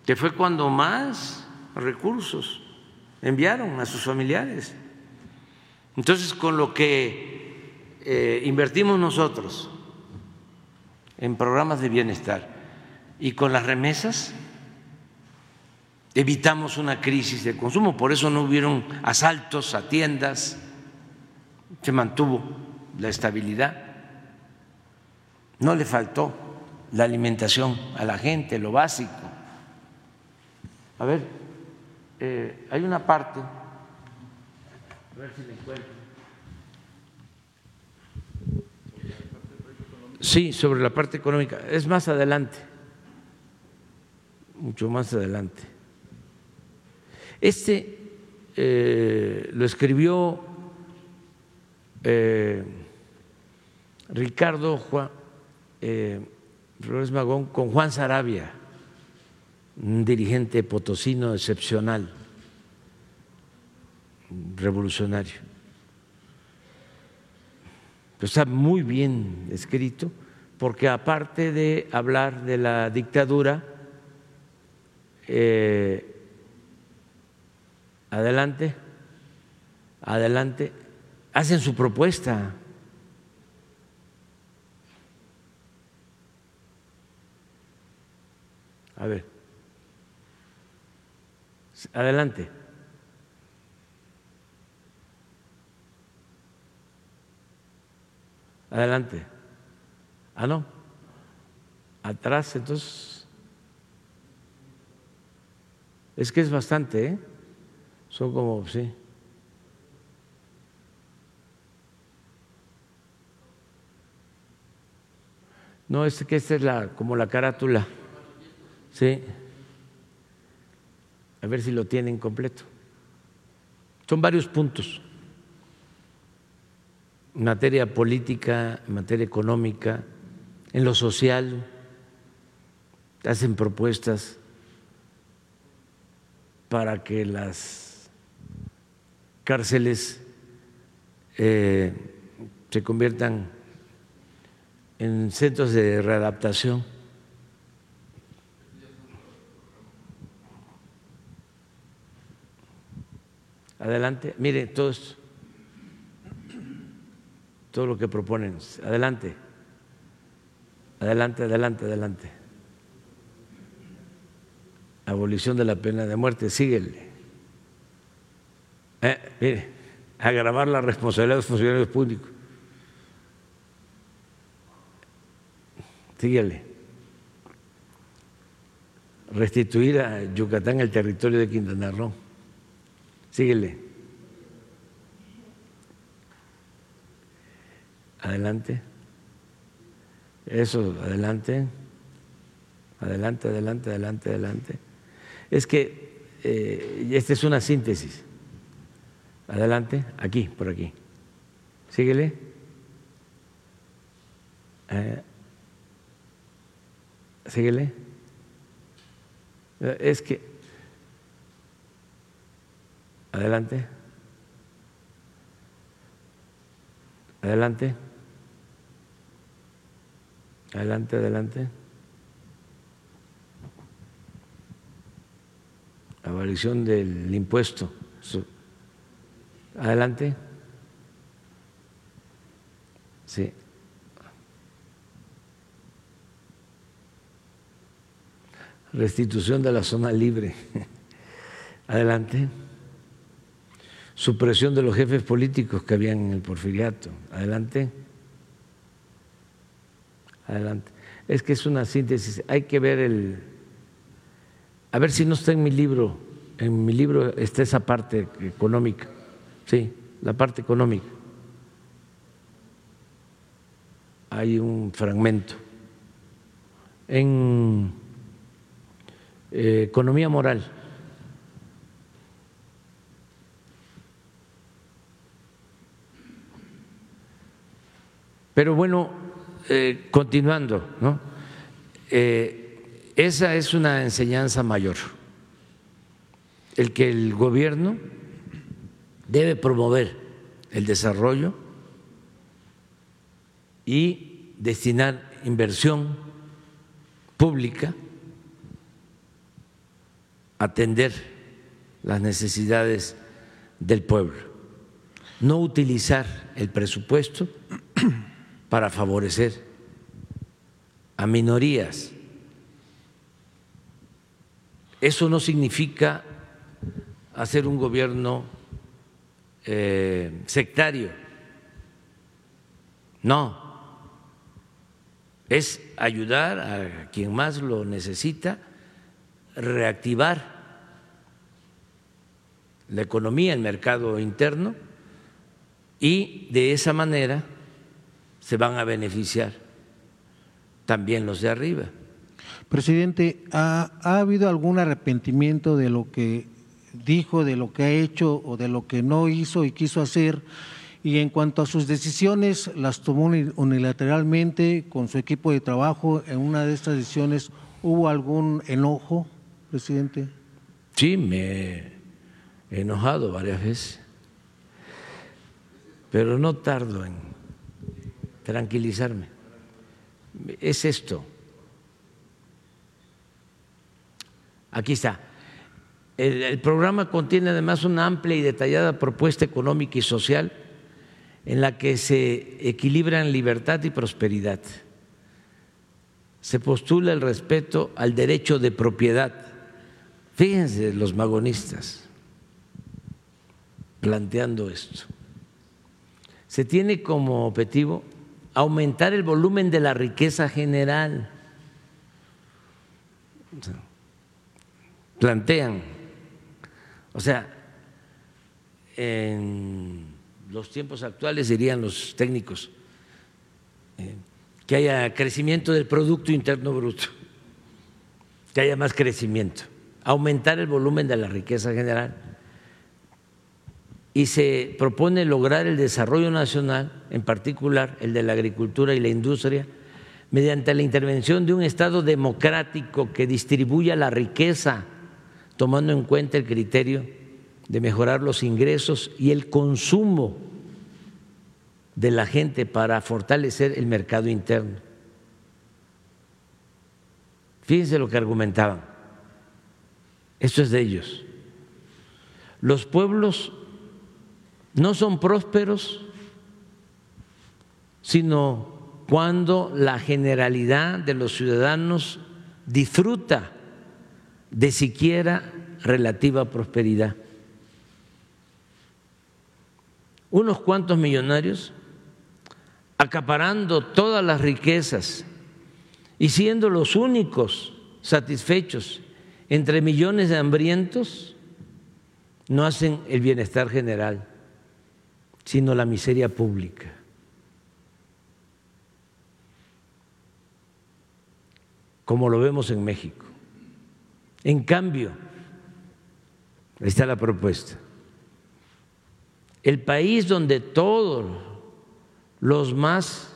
que fue cuando más recursos enviaron a sus familiares. Entonces, con lo que eh, invertimos nosotros en programas de bienestar y con las remesas, evitamos una crisis de consumo, por eso no hubieron asaltos a tiendas, se mantuvo la estabilidad, no le faltó la alimentación a la gente, lo básico. A ver, eh, hay una parte ver si encuentro. Sí, sobre la parte económica. Es más adelante, mucho más adelante. Este eh, lo escribió eh, Ricardo Juan, eh, Flores Magón con Juan Sarabia, un dirigente potosino excepcional revolucionario. está muy bien escrito porque aparte de hablar de la dictadura, eh, adelante, adelante, hacen su propuesta. A ver. Adelante. Adelante. Ah, no. Atrás, entonces. Es que es bastante, ¿eh? Son como, sí. No, es que esta es la, como la carátula. Sí. A ver si lo tienen completo. Son varios puntos. Materia política, en materia económica, en lo social, hacen propuestas para que las cárceles eh, se conviertan en centros de readaptación. Adelante, mire, todo todo lo que proponen. Adelante, adelante, adelante, adelante. Abolición de la pena de muerte, síguele. Eh, mire, agravar la responsabilidad de los funcionarios públicos. Síguele. Restituir a Yucatán el territorio de Quintana Roo. Síguele. Adelante. Eso, adelante. Adelante, adelante, adelante, adelante. Es que eh, esta es una síntesis. Adelante, aquí, por aquí. Síguele. Eh, síguele. Es que Adelante. Adelante. Adelante, adelante. Abolición del impuesto. Adelante. Sí. Restitución de la zona libre. Adelante supresión de los jefes políticos que habían en el porfiriato. Adelante. Adelante. Es que es una síntesis. Hay que ver el. A ver si no está en mi libro. En mi libro está esa parte económica. Sí, la parte económica. Hay un fragmento. En eh, economía moral Pero bueno, eh, continuando, ¿no? Eh, esa es una enseñanza mayor, el que el gobierno debe promover el desarrollo y destinar inversión pública, atender las necesidades del pueblo, no utilizar el presupuesto para favorecer a minorías. Eso no significa hacer un gobierno eh, sectario, no, es ayudar a quien más lo necesita, reactivar la economía, el mercado interno y de esa manera se van a beneficiar también los de arriba. Presidente, ¿ha, habido algún arrepentimiento de lo que dijo, de lo que ha hecho o de lo que no hizo y quiso hacer? Y en cuanto a sus decisiones, ¿las tomó unilateralmente con su equipo de trabajo? ¿En una de estas decisiones hubo algún enojo, presidente? Sí, me he enojado varias veces, pero no tardo en tranquilizarme. Es esto. Aquí está. El, programa contiene además una amplia y detallada propuesta económica y social en la que se equilibran libertad y prosperidad. Se postula el respeto al derecho de propiedad Fíjense los magonistas planteando esto. Se tiene como objetivo aumentar el volumen de la riqueza general. Plantean, o sea, en los tiempos actuales dirían los técnicos, eh, que haya crecimiento del Producto Interno Bruto, que haya más crecimiento, aumentar el volumen de la riqueza general. Y se propone lograr el desarrollo nacional, en particular el de la agricultura y la industria, mediante la intervención de un Estado democrático que distribuya la riqueza, tomando en cuenta el criterio de mejorar los ingresos y el consumo de la gente para fortalecer el mercado interno. Fíjense lo que argumentaban. Esto es de ellos. Los pueblos no son prósperos sino cuando la generalidad de los ciudadanos disfruta de siquiera relativa prosperidad. Unos cuantos millonarios acaparando todas las riquezas y siendo los únicos satisfechos entre millones de hambrientos, no hacen el bienestar general, sino la miseria pública. como lo vemos en México. En cambio, ahí está la propuesta, el país donde todos los más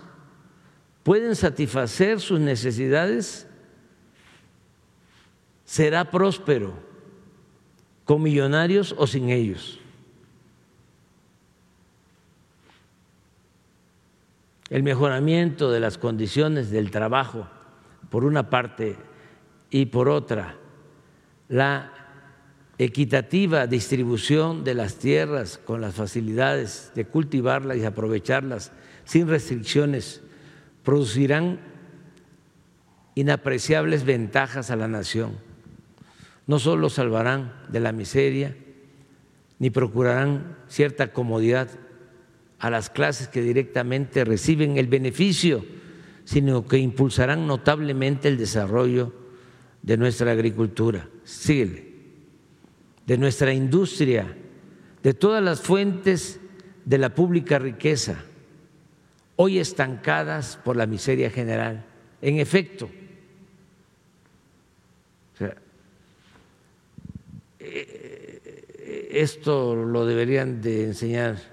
pueden satisfacer sus necesidades será próspero, con millonarios o sin ellos. El mejoramiento de las condiciones del trabajo, por una parte, y por otra, la equitativa distribución de las tierras con las facilidades de cultivarlas y aprovecharlas sin restricciones producirán inapreciables ventajas a la nación. No solo salvarán de la miseria, ni procurarán cierta comodidad a las clases que directamente reciben el beneficio, sino que impulsarán notablemente el desarrollo de nuestra agricultura. Síguele de nuestra industria, de todas las fuentes de la pública riqueza, hoy estancadas por la miseria general. En efecto, eh, esto lo deberían de enseñar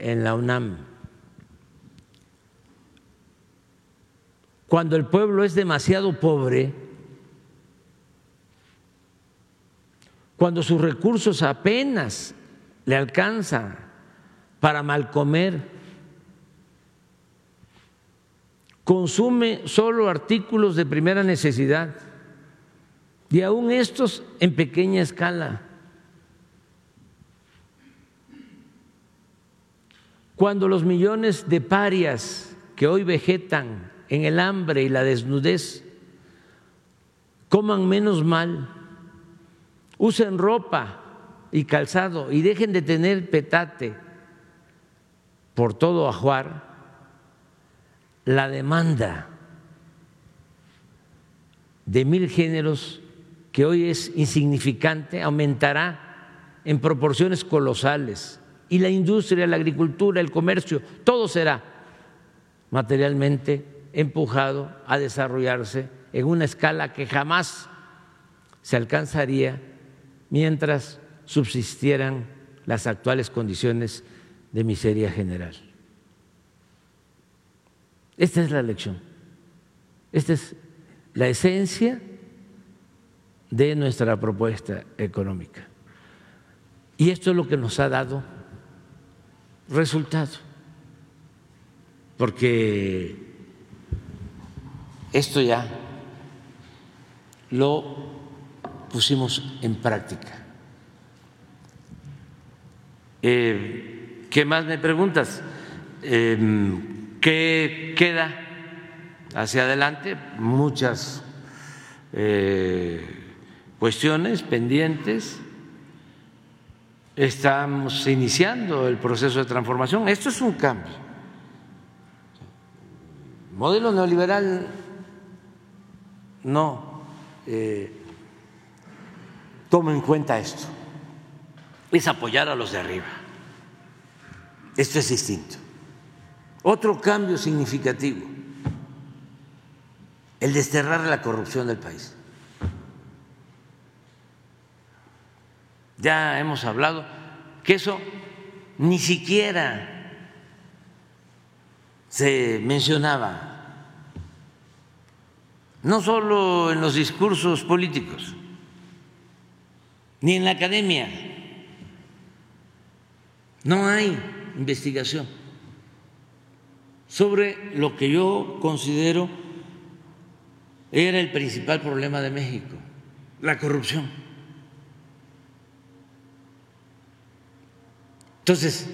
en la UNAM. Cuando el pueblo es demasiado pobre, cuando sus recursos apenas le alcanzan para mal comer, consume solo artículos de primera necesidad y aún estos en pequeña escala. Cuando los millones de parias que hoy vegetan en el hambre y la desnudez coman menos mal, usen ropa y calzado y dejen de tener petate por todo ajuar, la demanda de mil géneros que hoy es insignificante aumentará en proporciones colosales y la industria, la agricultura, el comercio, todo será materialmente empujado a desarrollarse en una escala que jamás se alcanzaría mientras subsistieran las actuales condiciones de miseria general. Esta es la lección. Esta es la esencia de nuestra propuesta económica. Y esto es lo que nos ha dado resultado. Porque esto ya lo pusimos en práctica. Eh, ¿Qué más me preguntas? Em, ¿Qué queda hacia adelante? Muchas eh, cuestiones pendientes. Estamos iniciando el proceso de transformación. Esto es un cambio. modelo neoliberal no eh, toma en cuenta esto. Es apoyar a los de arriba. Esto es distinto. Otro cambio significativo, el desterrar la corrupción del país. Ya hemos hablado que eso ni siquiera se mencionaba, no solo en los discursos políticos, ni en la academia. No hay investigación sobre lo que yo considero era el principal problema de México, la corrupción. Entonces,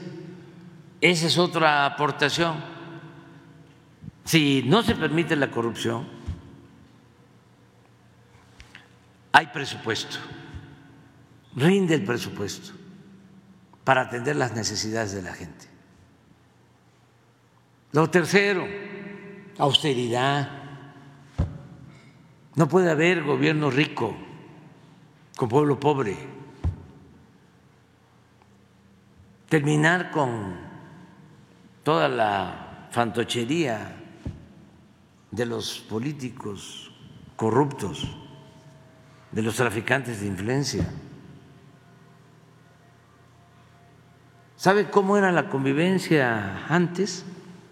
esa es otra aportación. Si no se permite la corrupción, hay presupuesto, rinde el presupuesto para atender las necesidades de la gente. Lo tercero, austeridad. No puede haber gobierno rico con pueblo pobre. Terminar con toda la fantochería de los políticos corruptos, de los traficantes de influencia. ¿Sabe cómo era la convivencia antes?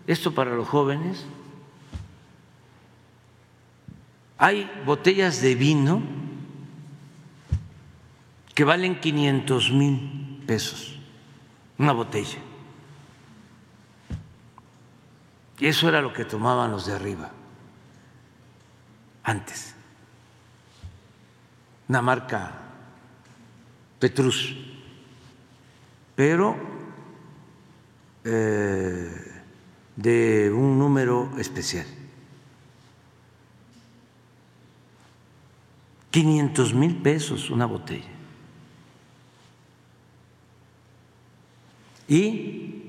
esto para los jóvenes. Hay botellas de vino que valen 500 mil pesos, una botella. Y eso era lo que tomaban los de arriba, antes. Una marca Petrus. Pero eh, de un número especial. 500 mil pesos una botella. Y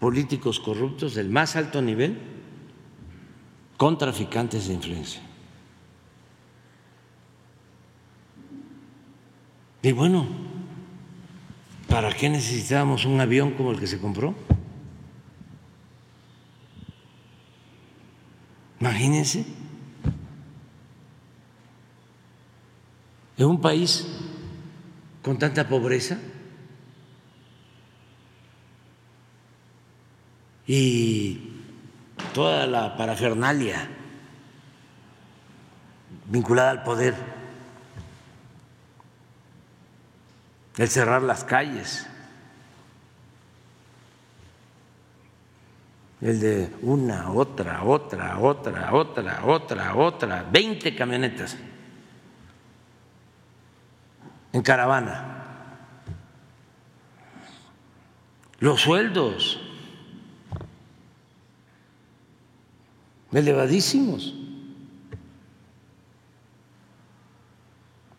políticos corruptos del más alto nivel con traficantes de influencia. Y bueno, ¿para qué necesitábamos un avión como el que se compró? Imagínense, en un país con tanta pobreza y toda la parafernalia vinculada al poder, el cerrar las calles, el de una, otra, otra, otra, otra, otra, otra, 20 camionetas en caravana. Los sueldos elevadísimos.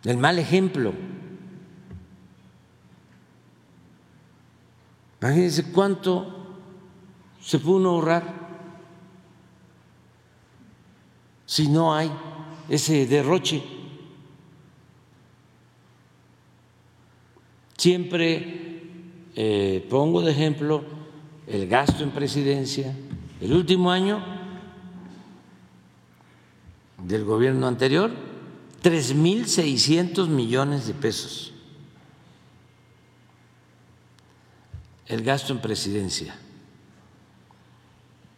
El mal ejemplo. Imagínense cuánto se puede ahorrar si no hay ese derroche. Siempre eh, pongo de ejemplo el gasto en presidencia. El último año del gobierno anterior, 3.600 millones de pesos. El gasto en presidencia.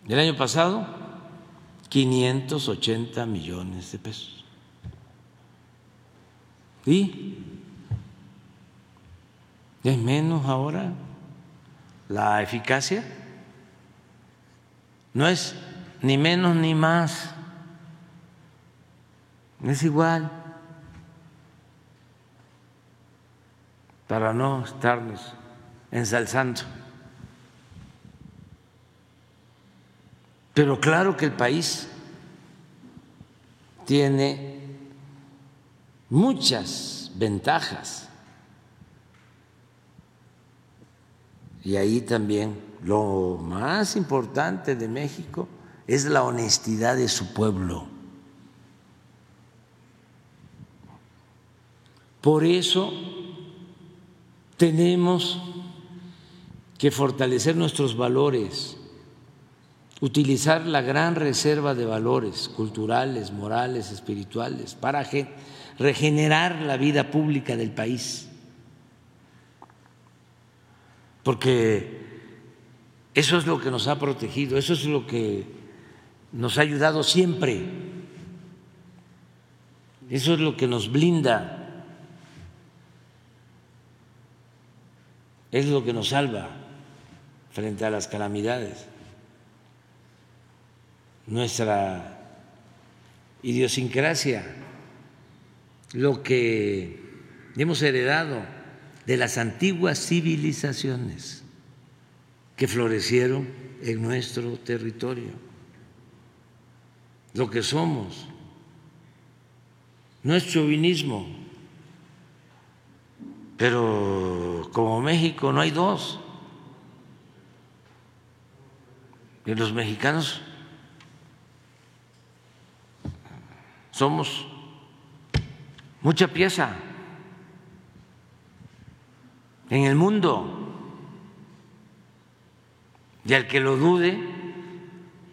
El año pasado, 580 millones de pesos. ¿Y es menos ahora la eficacia? No es ni menos ni más, es igual, para no estarnos ensalzando. Pero claro que el país tiene muchas ventajas. Y ahí también lo más importante de México es la honestidad de su pueblo. Por eso tenemos que fortalecer nuestros valores, utilizar la gran reserva de valores culturales, morales, espirituales, para regenerar la vida pública del país. Porque eso es lo que nos ha protegido, eso es lo que nos ha ayudado siempre, eso es lo que nos blinda, es lo que nos salva frente a las calamidades. Nuestra idiosincrasia, lo que hemos heredado de las antiguas civilizaciones que florecieron en nuestro territorio, lo que somos, es chauvinismo, pero como México no hay dos, y los mexicanos somos mucha pieza en el mundo. Y al que lo dude,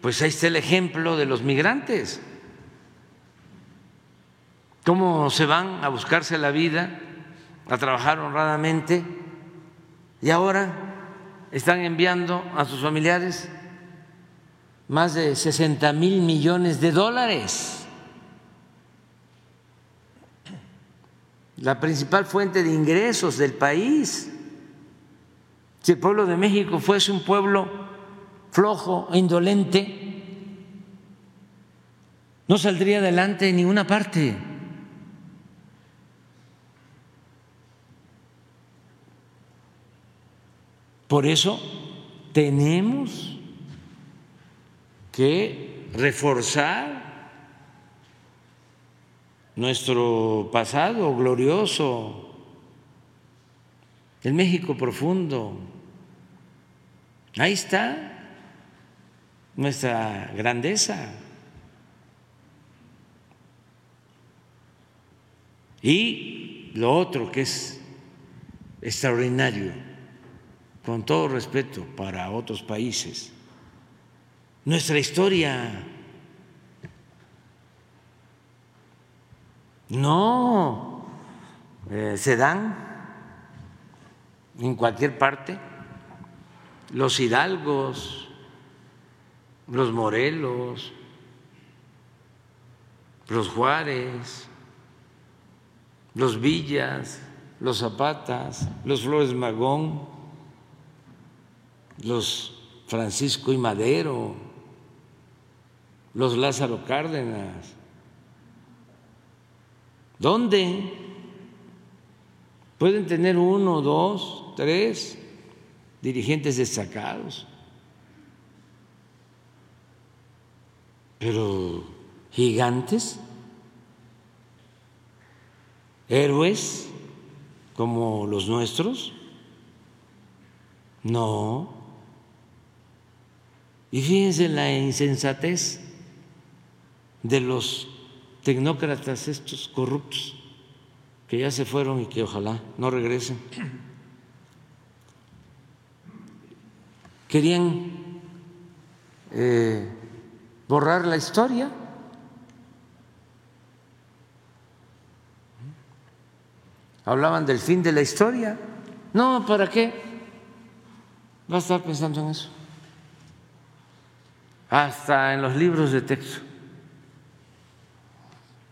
pues ahí está el ejemplo de los migrantes. Cómo se van a buscarse la vida, a trabajar honradamente y ahora están enviando a sus familiares más de 60 mil millones de dólares. La principal fuente de ingresos del país. Si el pueblo de México fuese un pueblo flojo, indolente, no saldría adelante en ninguna parte. Por eso tenemos que reforzar nuestro pasado glorioso, el México profundo. Ahí está nuestra grandeza. Y lo otro que es extraordinario, con todo respeto para otros países, nuestra historia. No eh, se dan en cualquier parte los hidalgos, los Morelos, los Juárez, los Villas, los Zapatas, los Flores Magón, los Francisco y Madero, los Lázaro Cárdenas. ¿Dónde? Pueden tener uno, dos, tres dirigentes destacados pero gigantes, héroes como los nuestros, no. Y fíjense la insensatez de los tecnócratas estos corruptos que ya se fueron y que ojalá no regresen. Querían eh, borrar la historia. Hablaban del fin de la historia. No, ¿para qué? Va a estar pensando en eso. Hasta en los libros de texto.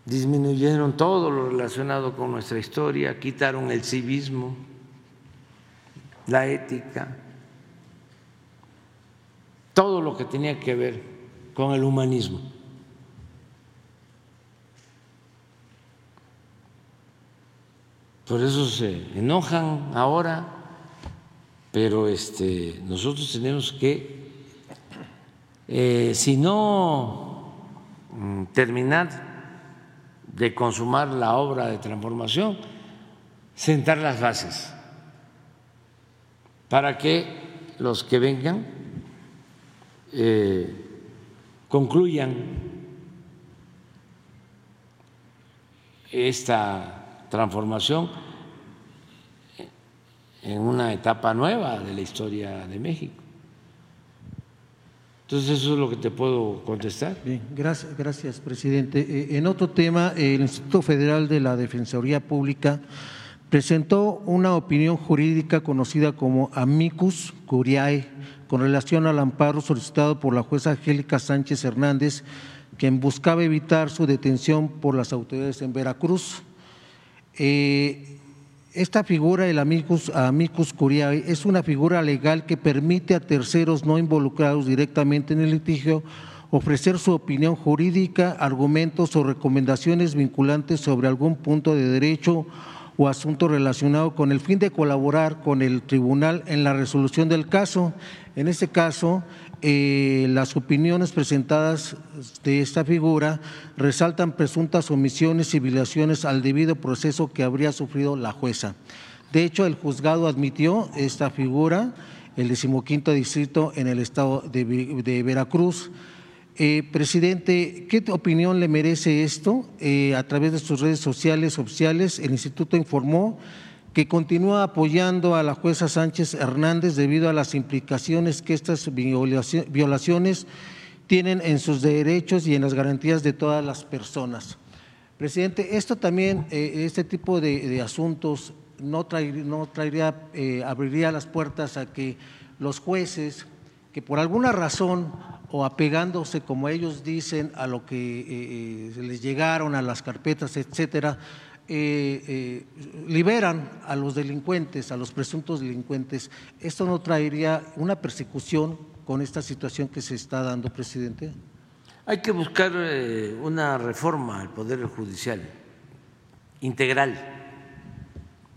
Disminuyeron todo lo relacionado con nuestra historia, quitaron el civismo, la ética, todo lo que tenía que ver con el humanismo. Por eso se enojan ahora, pero este, nosotros tenemos que, eh, si no mm, terminar de consumar la obra de transformación, sentar las bases para que los que vengan eh, concluyan esta transformación en una etapa nueva de la historia de México. Entonces eso es lo que te puedo contestar. Bien, gracias, gracias presidente. Eh, en otro tema, el Instituto Federal de la Defensoría Pública presentó una opinión jurídica conocida como amicus curiae con relación al amparo solicitado por la jueza Angélica Sánchez Hernández, quien buscaba evitar su detención por las autoridades en Veracruz. Eh, esta figura, el amicus, amicus curiae, es una figura legal que permite a terceros no involucrados directamente en el litigio ofrecer su opinión jurídica, argumentos o recomendaciones vinculantes sobre algún punto de derecho o asunto relacionado con el fin de colaborar con el tribunal en la resolución del caso. En este caso, eh, las opiniones presentadas de esta figura resaltan presuntas omisiones y violaciones al debido proceso que habría sufrido la jueza. De hecho, el juzgado admitió esta figura, el decimoquinto distrito en el estado de, Veracruz. Eh, presidente, ¿qué opinión le merece esto? Eh, a través de sus redes sociales oficiales, el instituto informó que continúa apoyando a la jueza Sánchez Hernández debido a las implicaciones que estas violaciones tienen en sus derechos y en las garantías de todas las personas. Presidente, esto también, eh, este tipo de, asuntos no, traería, eh, abriría las puertas a que los jueces, que por alguna razón o apegándose, como ellos dicen, a lo que eh, les llegaron, a las carpetas, etcétera, eh, eh, liberan a los delincuentes, a los presuntos delincuentes, ¿esto no traería una persecución con esta situación que se está dando, presidente? Hay que buscar eh, una reforma al Poder Judicial integral.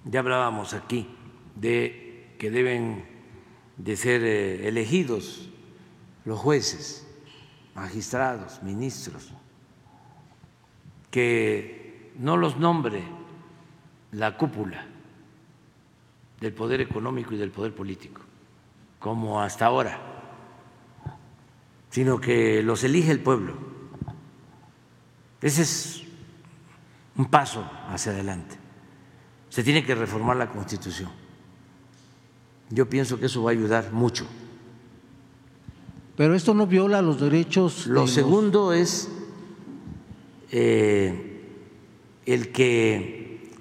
Ya hablábamos aquí de que deben de ser elegidos los jueces, magistrados, ministros, que no los nombre la cúpula del poder económico y del poder político, como hasta ahora, sino que los elige el pueblo. Ese es un paso hacia adelante. Se tiene que reformar la Constitución. Yo pienso que eso va a ayudar mucho. Pero esto no viola los derechos. Lo segundo es eh, el que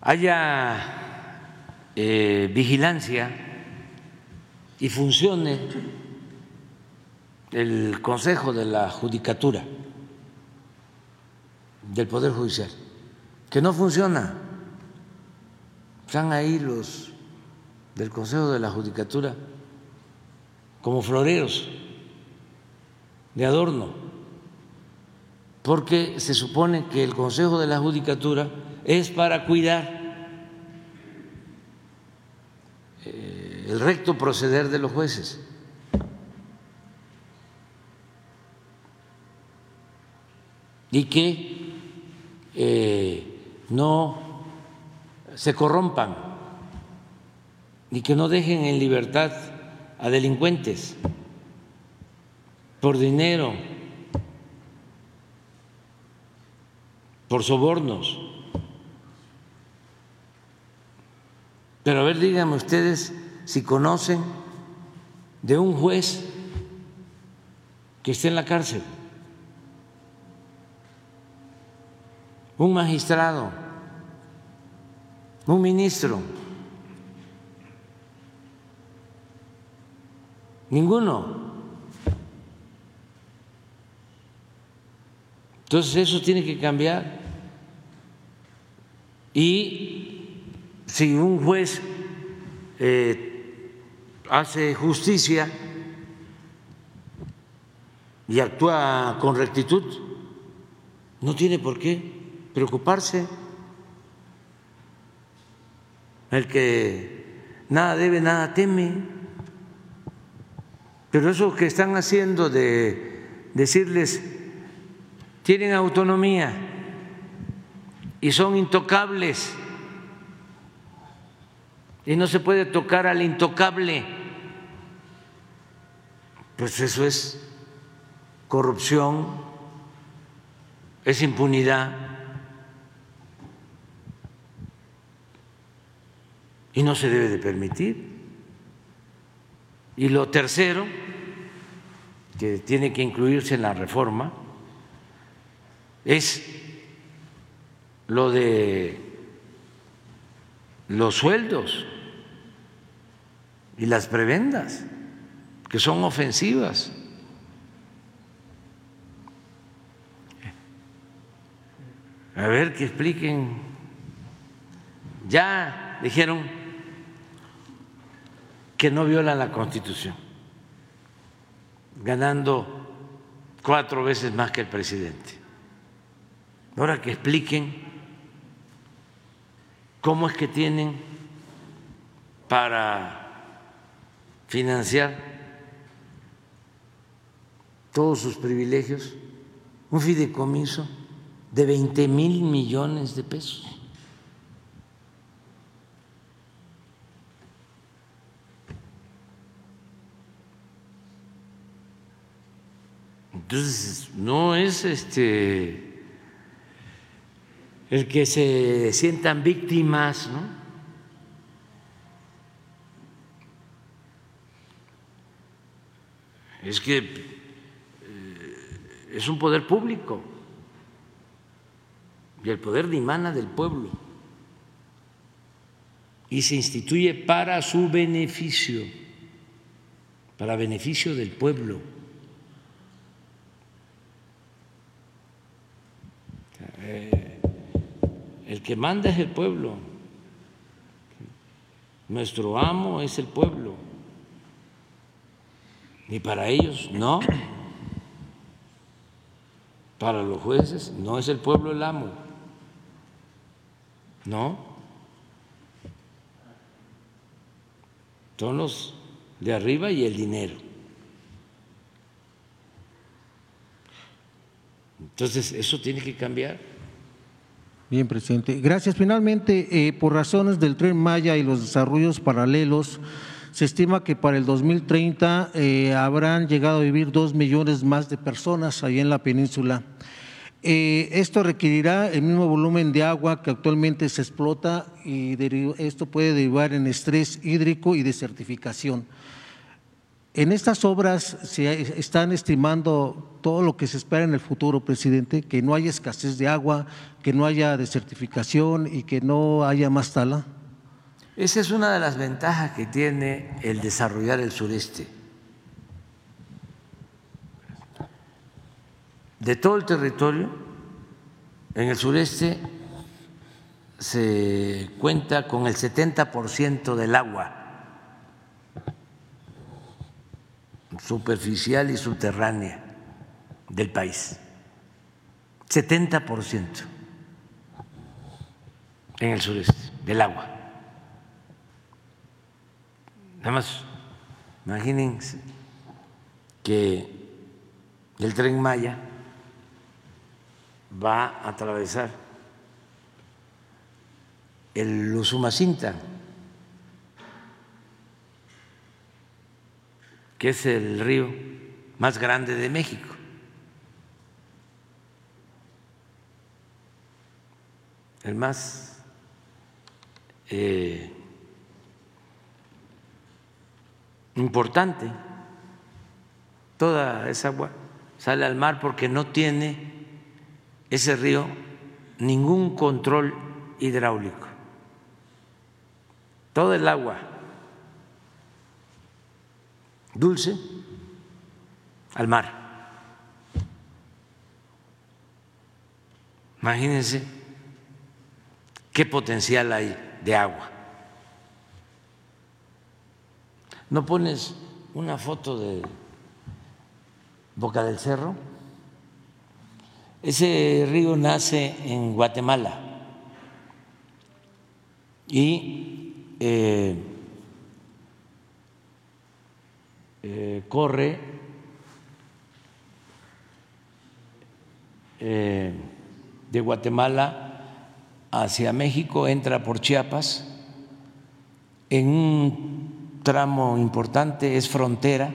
haya eh, vigilancia y funcione el Consejo de la Judicatura del Poder Judicial, que no funciona. Están ahí los del Consejo de la Judicatura como floreros de adorno porque se supone que el Consejo de la Judicatura es para cuidar eh, el recto proceder de los jueces. Y que eh, no se corrompan y que no dejen en libertad a delincuentes por dinero por sobornos. Pero a ver, díganme ustedes si conocen de un juez que esté en la cárcel, un magistrado, un ministro, ninguno. Entonces eso tiene que cambiar. Y si un juez eh, hace justicia y actúa con rectitud, no tiene por qué preocuparse. El que nada debe, nada teme. Pero eso que están haciendo de decirles tienen autonomía y son intocables. Y no se puede tocar al intocable. Pues eso es corrupción, es impunidad. Y no se debe de permitir. Y lo tercero, que tiene que incluirse en la reforma, es lo de los sueldos y las prebendas, que son ofensivas. A ver que expliquen. Ya dijeron que no violan la Constitución, ganando cuatro veces más que el presidente. Ahora que expliquen cómo es que tienen para financiar todos sus privilegios un fideicomiso de 20 mil millones de pesos. Entonces, no es este el que se sientan víctimas, ¿no? Es que eh, es un poder público y el poder dimana del pueblo y se instituye para su beneficio, para beneficio del pueblo. Eh, el que manda es el pueblo, nuestro amo es el pueblo, y para ellos no, para los jueces no es el pueblo el amo, no, son los de arriba y el dinero. Entonces, eso tiene que cambiar. Bien, presidente. Gracias. Finalmente, eh, por razones del tren Maya y los desarrollos paralelos, se estima que para el 2030 eh, habrán llegado a vivir dos millones más de personas ahí en la península. Eh, esto requerirá el mismo volumen de agua que actualmente se explota y esto puede derivar en estrés hídrico y desertificación. En estas obras se están estimando todo lo que se espera en el futuro, presidente, que no haya escasez de agua, que no haya desertificación y que no haya más tala. Esa es una de las ventajas que tiene el desarrollar el sureste. De todo el territorio, en el sureste se cuenta con el 70% del agua superficial y subterránea del país, 70% en el sureste del agua. Nada más, imagínense que el tren Maya va a atravesar el Usumacinta que es el río más grande de México. El más eh, importante. Toda esa agua sale al mar porque no tiene ese río ningún control hidráulico. Todo el agua dulce al mar. Imagínense qué potencial hay de agua. ¿No pones una foto de Boca del Cerro? Ese río nace en Guatemala y eh, eh, corre eh, de Guatemala hacia México entra por Chiapas. En un tramo importante es frontera.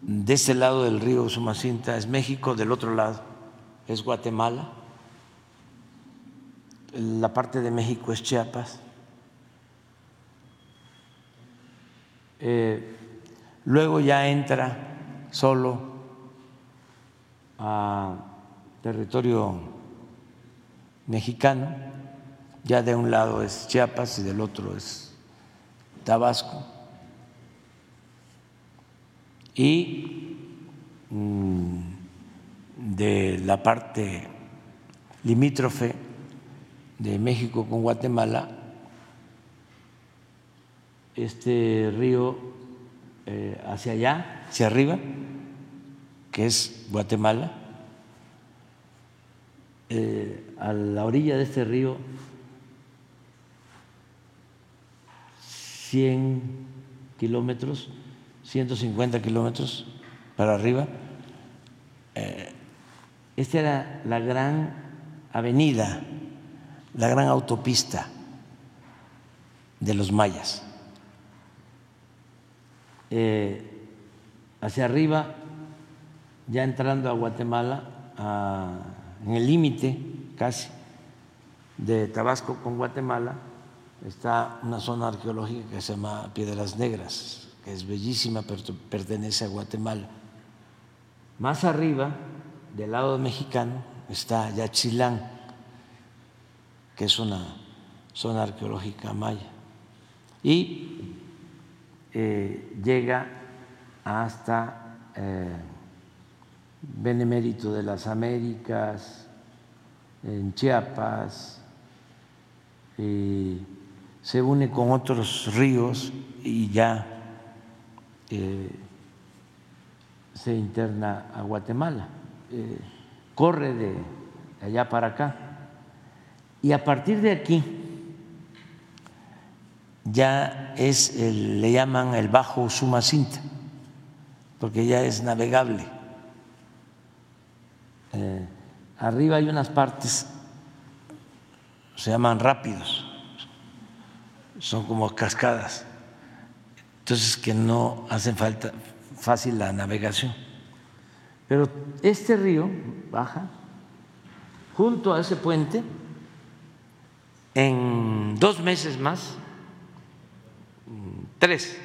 De este lado del río Sumacinta es México, del otro lado es Guatemala. La parte de México es Chiapas. Eh, luego ya entra solo a territorio mexicano, ya de un lado es Chiapas y del otro es Tabasco. Y mm, de la parte limítrofe de México con Guatemala, este río eh, hacia allá, hacia arriba, que es Guatemala, eh, a la orilla de este río, 100 kilómetros, 150 kilómetros para arriba. Eh, esta era la gran avenida, la gran autopista de los mayas. Eh, hacia arriba, ya entrando a Guatemala, en el límite casi de Tabasco con Guatemala, está una zona arqueológica que se llama Piedras Negras, que es bellísima, pero pertenece a Guatemala. Más arriba, del lado mexicano, está Yachilán, que es una zona arqueológica maya. Y eh, llega hasta eh, Benemérito de las Américas, en Chiapas, se une con otros ríos y ya eh, se interna a Guatemala, corre de allá para acá. Y a partir de aquí, ya es, le llaman el Bajo Sumacinta, porque ya es navegable. Eh, arriba hay unas partes, se llaman rápidos, son como cascadas, entonces que no hacen falta fácil la navegación. Pero este río baja junto a ese puente en dos meses más Tres,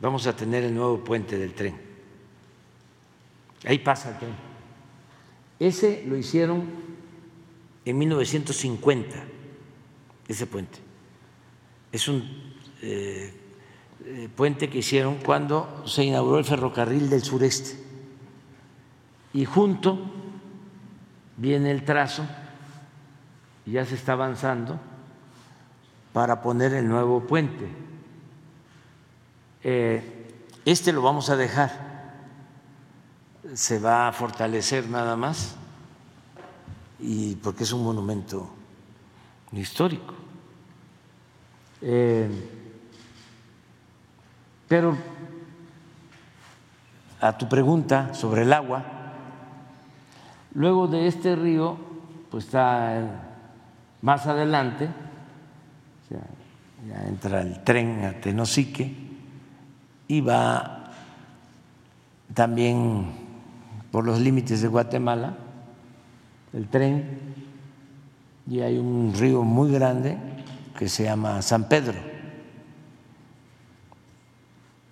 vamos a tener el nuevo puente del tren. Ahí pasa el tren. Ese lo hicieron en 1950, ese puente. Es un eh, eh, puente que hicieron cuando se inauguró el ferrocarril del sureste. Y junto viene el trazo, y ya se está avanzando para poner el nuevo puente eh, este lo vamos a dejar, se va a fortalecer nada más, y porque es un monumento histórico. Eh, pero a tu pregunta sobre el agua, luego de este río, pues está más adelante, ya entra el tren a Tenosique, y va también por los límites de Guatemala, el tren, y hay un río muy grande que se llama San Pedro,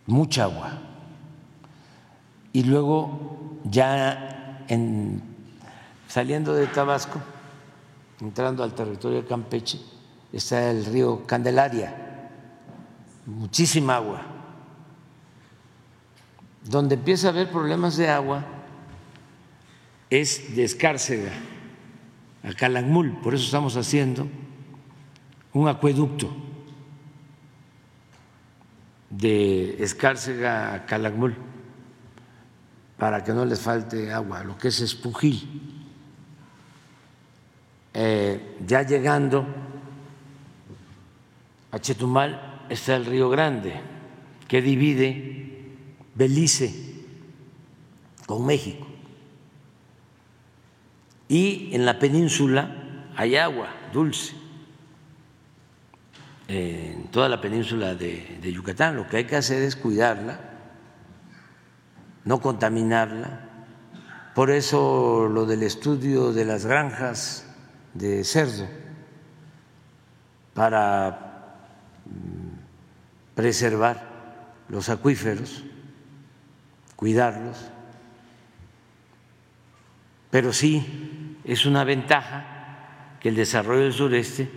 mucha agua. Y luego ya en, saliendo de Tabasco, entrando al territorio de Campeche, está el río Candelaria, muchísima agua donde empieza a haber problemas de agua es de Escárcega a Calakmul, por eso estamos haciendo un acueducto de Escárcega a Calakmul para que no les falte agua, lo que es Espujil. Eh, ya llegando a Chetumal está el Río Grande, que divide Belice con México. y en la península hay agua dulce, en toda la península de, de Yucatán. Lo que hay que hacer es cuidarla, no contaminarla. Por eso lo del estudio de las granjas de cerdo, para mm, preservar los acuíferos, cuidarlos, pero sí es una ventaja que el desarrollo del sureste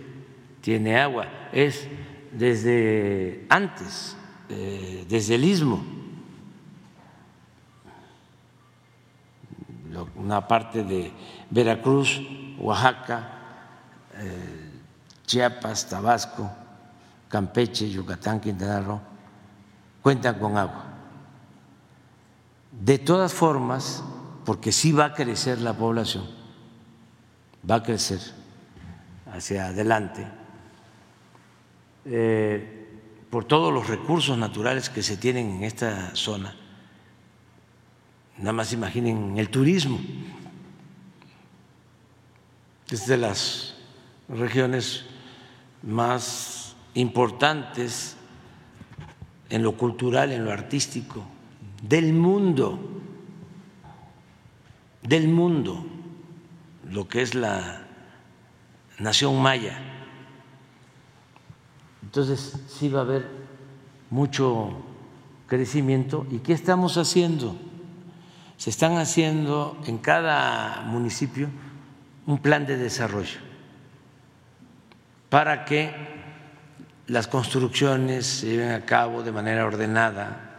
tiene agua, es desde antes, eh, desde el istmo, una parte de Veracruz, Oaxaca, eh, Chiapas, Tabasco, Campeche, Yucatán, Quintana Roo, cuentan con agua. De todas formas, porque sí va a crecer la población, va a crecer hacia adelante, eh, por todos los recursos naturales que se tienen en esta zona. Nada más imaginen el turismo. Es de las regiones más importantes en lo cultural, en lo artístico, del mundo, del mundo, lo que es la nación maya. Entonces sí va a haber mucho crecimiento. ¿Y qué estamos haciendo? Se están haciendo en cada municipio un plan de desarrollo para que las construcciones se lleven a cabo de manera ordenada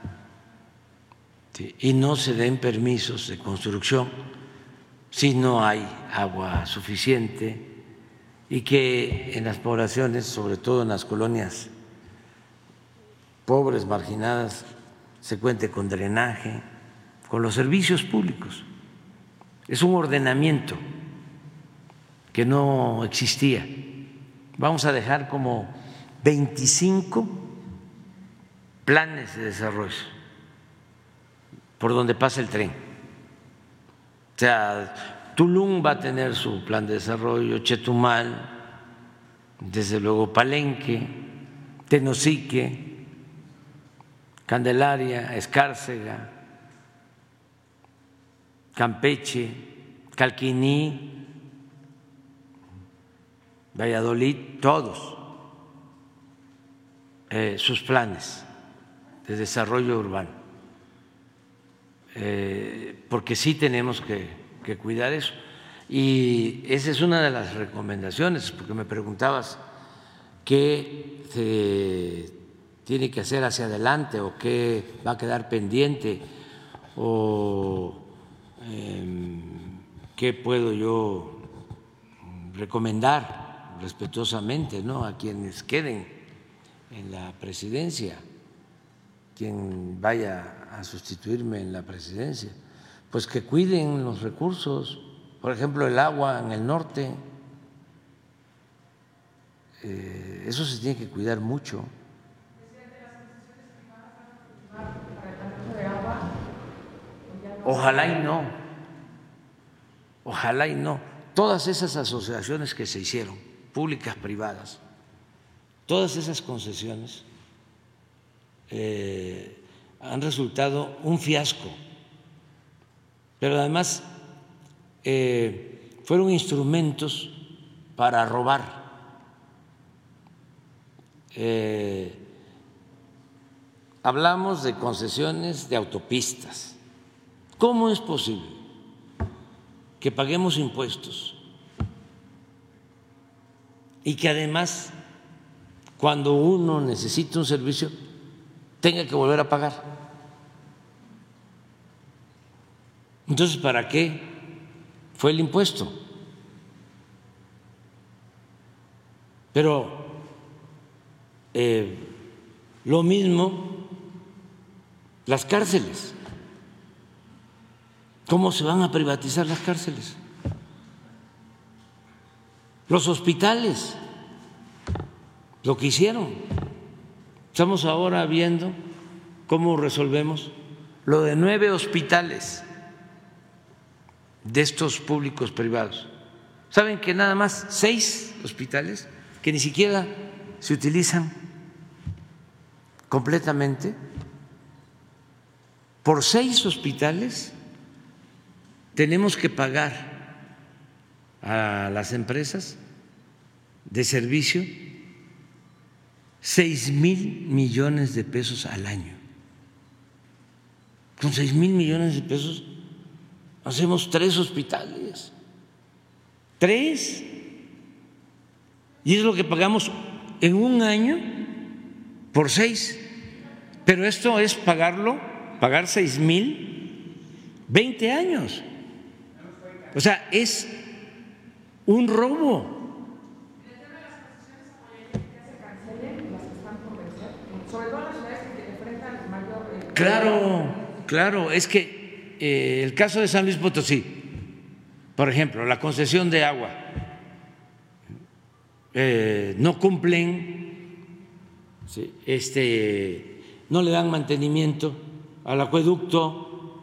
y no se den permisos de construcción si no hay agua suficiente y que en las poblaciones, sobre todo en las colonias pobres, marginadas, se cuente con drenaje, con los servicios públicos. Es un ordenamiento que no existía. Vamos a dejar como 25 planes de desarrollo por donde pasa el tren. O sea, Tulum va a tener su plan de desarrollo, Chetumal, desde luego Palenque, Tenosique, Candelaria, Escárcega, Campeche, Calquiní, Valladolid, todos eh, sus planes de desarrollo urbano, eh, porque sí tenemos que, cuidar eso. Y esa es una de las recomendaciones, porque me preguntabas qué se tiene que hacer hacia adelante o qué va a quedar pendiente o em, qué puedo yo recomendar respetuosamente ¿no? a quienes queden en la presidencia, quien vaya a sustituirme en la presidencia, pues que cuiden los recursos, por ejemplo, el agua en el norte, eh, eso se tiene que cuidar mucho. Ojalá y no, ojalá y no. Todas esas asociaciones que se hicieron, públicas, privadas, Todas esas concesiones eh, han resultado un fiasco, pero además eh, fueron instrumentos para robar. Eh, hablamos de concesiones de autopistas. ¿Cómo es posible que paguemos impuestos y que además cuando uno necesita un servicio tenga que volver a pagar. Entonces, ¿para qué fue el impuesto? Pero eh, lo mismo las cárceles. ¿Cómo se van a privatizar las cárceles? Los hospitales lo que hicieron. Estamos ahora viendo cómo resolvemos lo de nueve hospitales de estos públicos privados. ¿Saben que nada más seis hospitales que ni siquiera se utilizan completamente? Por seis hospitales tenemos que pagar a las empresas de servicio seis mil millones de pesos al año. Con seis mil millones de pesos hacemos tres hospitales. Tres. Y es lo que pagamos en un año por seis. Pero esto es pagarlo, pagar seis mil, veinte años. O sea, es un robo. Claro, claro, es que eh, el caso de San Luis Potosí, por ejemplo, la concesión de agua, eh, no cumplen, este, no le dan mantenimiento al acueducto.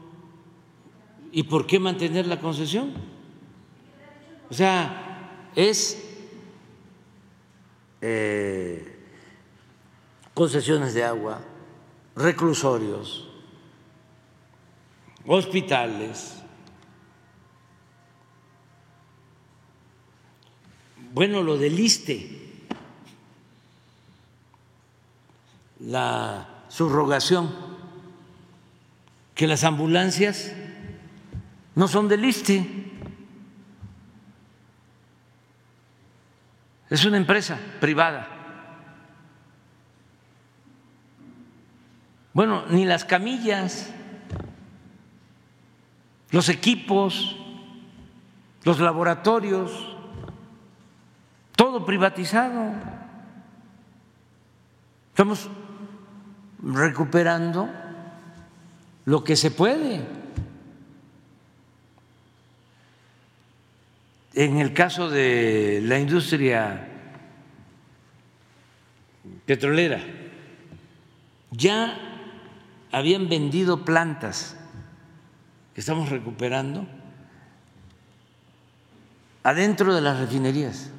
¿Y por qué mantener la concesión? O sea, es eh, concesiones de agua, reclusorios, hospitales. Bueno, lo del ISTE, la subrogación, que las ambulancias no son del ISTE, es una empresa privada. Bueno, ni las camillas, los equipos, los laboratorios, todo privatizado. Estamos recuperando lo que se puede. En el caso de la industria petrolera, ya habían vendido plantas que estamos recuperando adentro de las refinerías,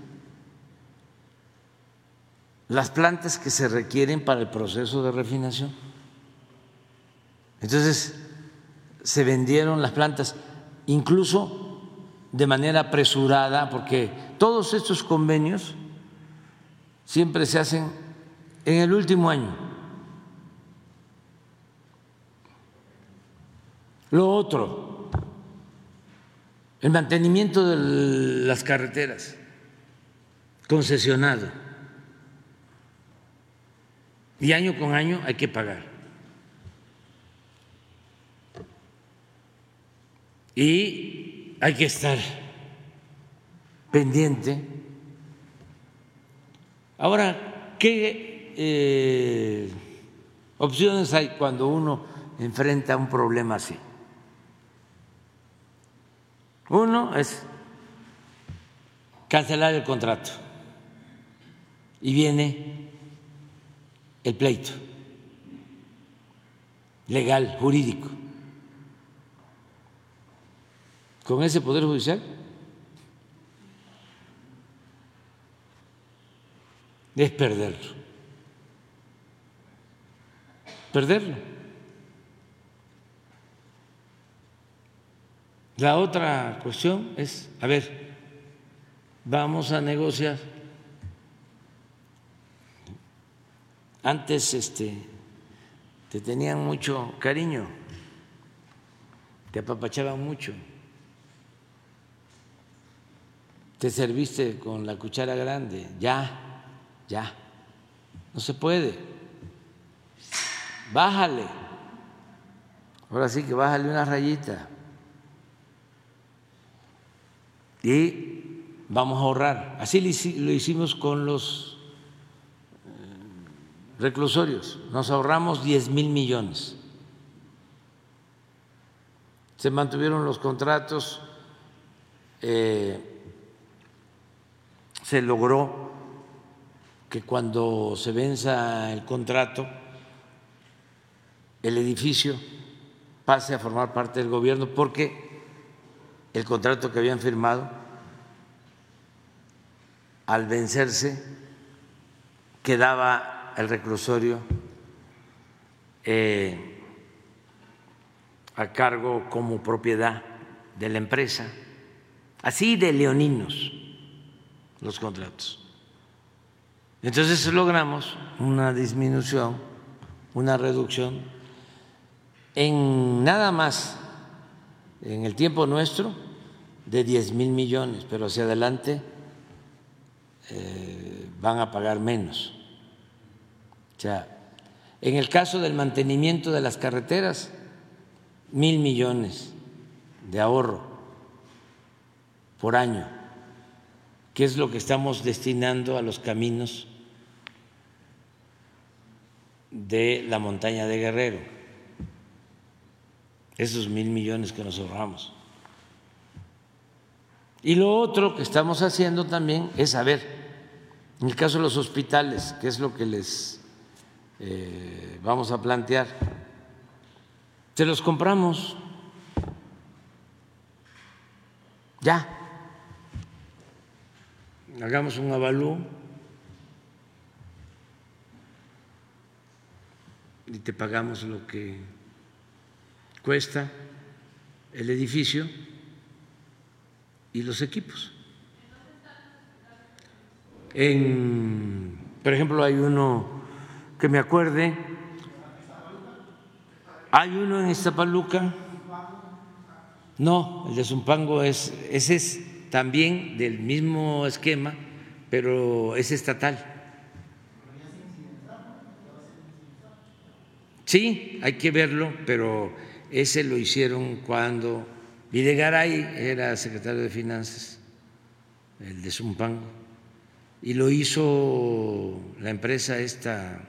las plantas que se requieren para el proceso de refinación. Entonces, se vendieron las plantas, incluso de manera apresurada, porque todos estos convenios siempre se hacen en el último año. Lo otro, el mantenimiento de las carreteras concesionado. Y año con año hay que pagar. Y hay que estar pendiente. Ahora, ¿qué eh, opciones hay cuando uno enfrenta un problema así? Uno es cancelar el contrato y viene el pleito legal, jurídico. Con ese Poder Judicial es perderlo. Perderlo. La otra cuestión es, a ver, vamos a negociar. Antes este, te tenían mucho cariño, te apapachaban mucho, te serviste con la cuchara grande, ya, ya, no se puede. Bájale, ahora sí que bájale una rayita y vamos a ahorrar. Así lo hicimos con los eh, reclusorios, nos ahorramos 10 mil millones. Se mantuvieron los contratos, eh, se logró que cuando se venza el contrato, el edificio pase a formar parte del gobierno, porque el contrato que habían firmado, al vencerse, quedaba el reclusorio eh, a cargo como propiedad de la empresa, así de leoninos los contratos. Entonces logramos una disminución, una reducción en nada más en el tiempo nuestro de 10 mil millones, pero hacia adelante eh, van a pagar menos. O sea, en el caso del mantenimiento de las carreteras, mil millones de ahorro por año, que es lo que estamos destinando a los caminos de la montaña de Guerrero, esos mil millones que nos ahorramos. Y lo otro que estamos haciendo también es saber, en el caso de los hospitales, qué es lo que les eh, vamos a plantear. Se los compramos. Ya. Hagamos un avalúo y te pagamos lo que cuesta el edificio y los equipos. En, por ejemplo, hay uno que me acuerde, hay uno en Iztapaluca, no, el de Zumpango es, ese es también del mismo esquema, pero es estatal. Sí, hay que verlo, pero ese lo hicieron cuando Videgaray era secretario de Finanzas, el de Zumpango, y lo hizo la empresa esta,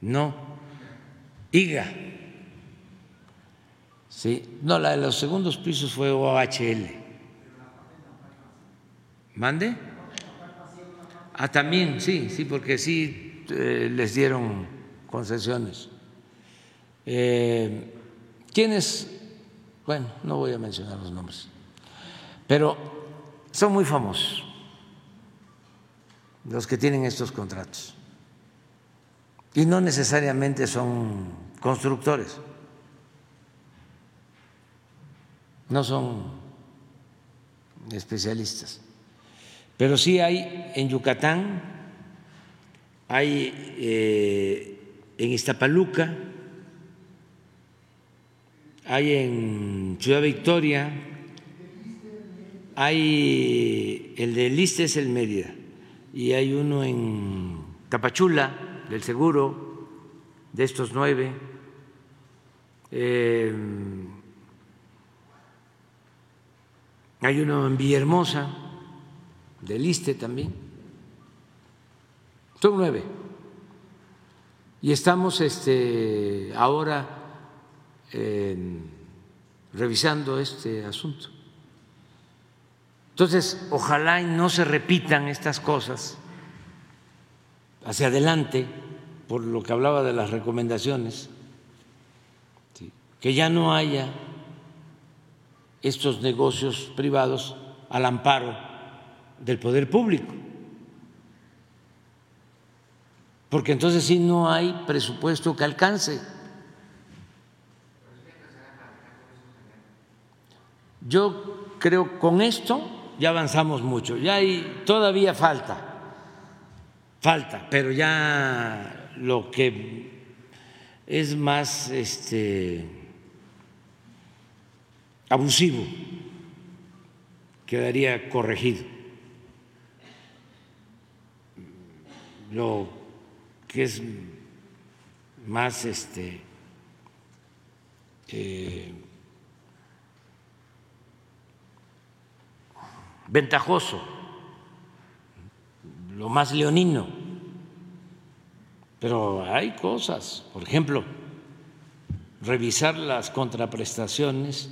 no, IGA. Sí, no, la de los segundos pisos fue OHL. ¿Mande? Ah, también, sí, sí, porque sí eh, les dieron concesiones. Eh, ¿Quiénes? Bueno, no voy a mencionar los nombres, pero son muy famosos los que tienen estos contratos. Y no necesariamente son constructores, no son especialistas, pero sí hay en Yucatán hay eh, en Iztapaluca, hay en Ciudad Victoria, hay el de Liste es el Mérida y hay uno en Tapachula del Seguro de estos nueve. Eh, hay uno en Villahermosa del Liste también. Son nueve. Y estamos este, ahora revisando este asunto. Entonces, ojalá y no se repitan estas cosas hacia adelante, por lo que hablaba de las recomendaciones, que ya no haya estos negocios privados al amparo del poder público porque entonces sí no hay presupuesto que alcance. Yo creo con esto ya avanzamos mucho, ya hay todavía falta, falta, pero ya lo que es más este abusivo quedaría corregido. Lo que es más este, eh, ventajoso, lo más leonino. Pero hay cosas, por ejemplo, revisar las contraprestaciones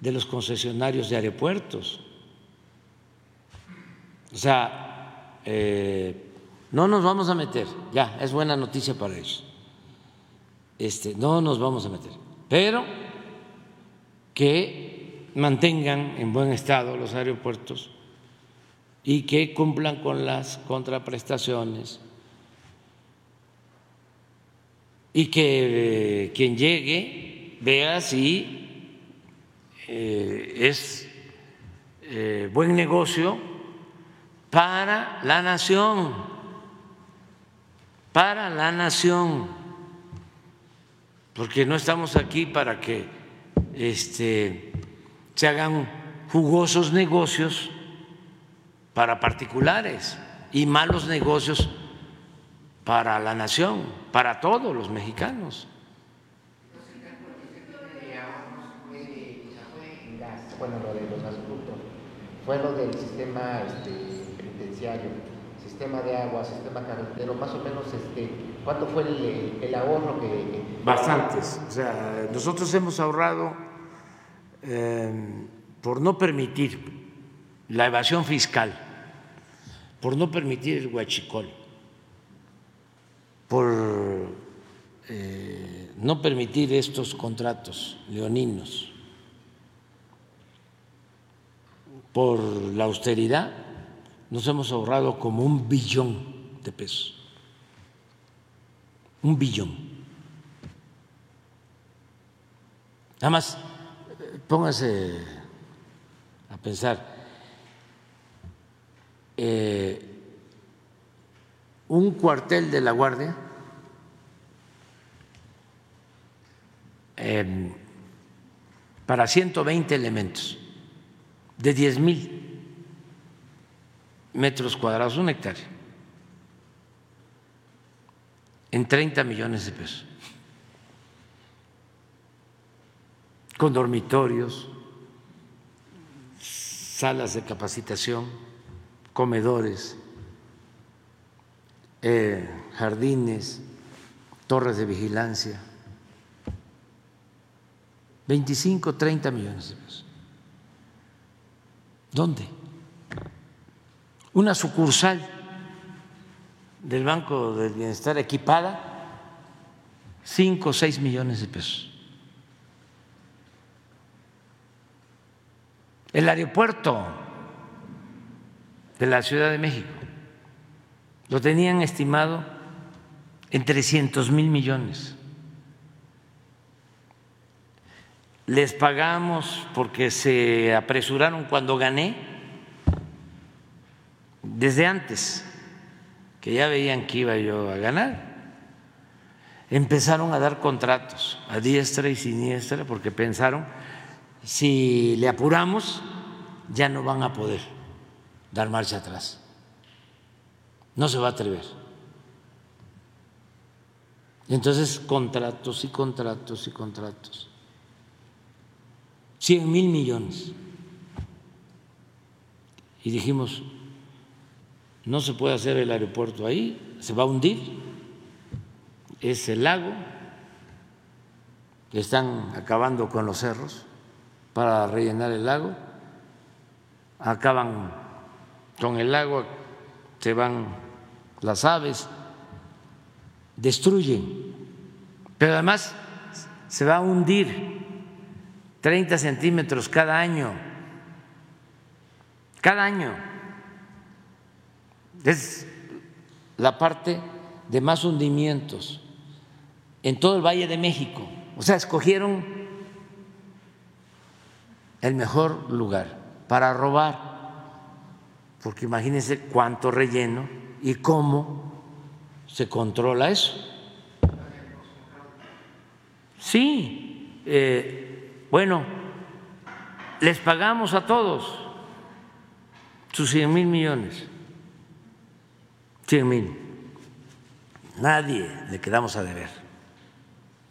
de los concesionarios de aeropuertos. O sea, eh, no nos vamos a meter, ya, es buena noticia para ellos. Este, no nos vamos a meter. Pero que mantengan en buen estado los aeropuertos y que cumplan con las contraprestaciones. Y que eh, quien llegue vea si eh, es eh, buen negocio para la nación, para la nación, porque no estamos aquí para que este, se hagan jugosos negocios para particulares y malos negocios para la nación, para todos los mexicanos. Bueno, lo de los gasoductos fue lo del sistema este, penitenciario, sistema de agua, sistema carretero, más o menos, este, ¿cuánto fue el, ahorro que, Bastantes. O sea, nosotros hemos ahorrado por no permitir la evasión fiscal, por no permitir el huachicol por eh, no permitir estos contratos leoninos, por la austeridad, nos hemos ahorrado como un billón de pesos. Un billón. Nada más, póngase a pensar. Eh, un cuartel de la Guardia em, para 120 elementos de 10 mil metros cuadrados, un hectárea, en 30 millones de pesos, con dormitorios, salas de capacitación, comedores eh, jardines, torres de vigilancia, 25, 30 millones de pesos. ¿Dónde? Una sucursal del Banco del Bienestar equipada, 5 o 6 millones de pesos. El aeropuerto de la Ciudad de México lo tenían estimado en 300 mil millones. Les pagamos porque se apresuraron cuando gané, desde antes, que ya veían que iba yo a ganar. Empezaron a dar contratos a diestra y siniestra porque pensaron, si le apuramos, ya no van a poder dar marcha atrás no se va a atrever. Entonces contratos y contratos y contratos. 100 mil millones. Y dijimos, no se puede hacer el aeropuerto ahí, se va a hundir, es el lago, están acabando con los cerros para rellenar el lago, acaban con el lago, se van las aves, destruyen, pero además se va a hundir 30 centímetros cada año, cada año. Es la parte de más hundimientos en todo el Valle de México. O sea, escogieron el mejor lugar para robar, porque imagínense cuánto relleno y cómo se controla eso. Sí, eh, bueno, les pagamos a todos sus 100 mil millones, 100 mil. Nadie le quedamos a deber,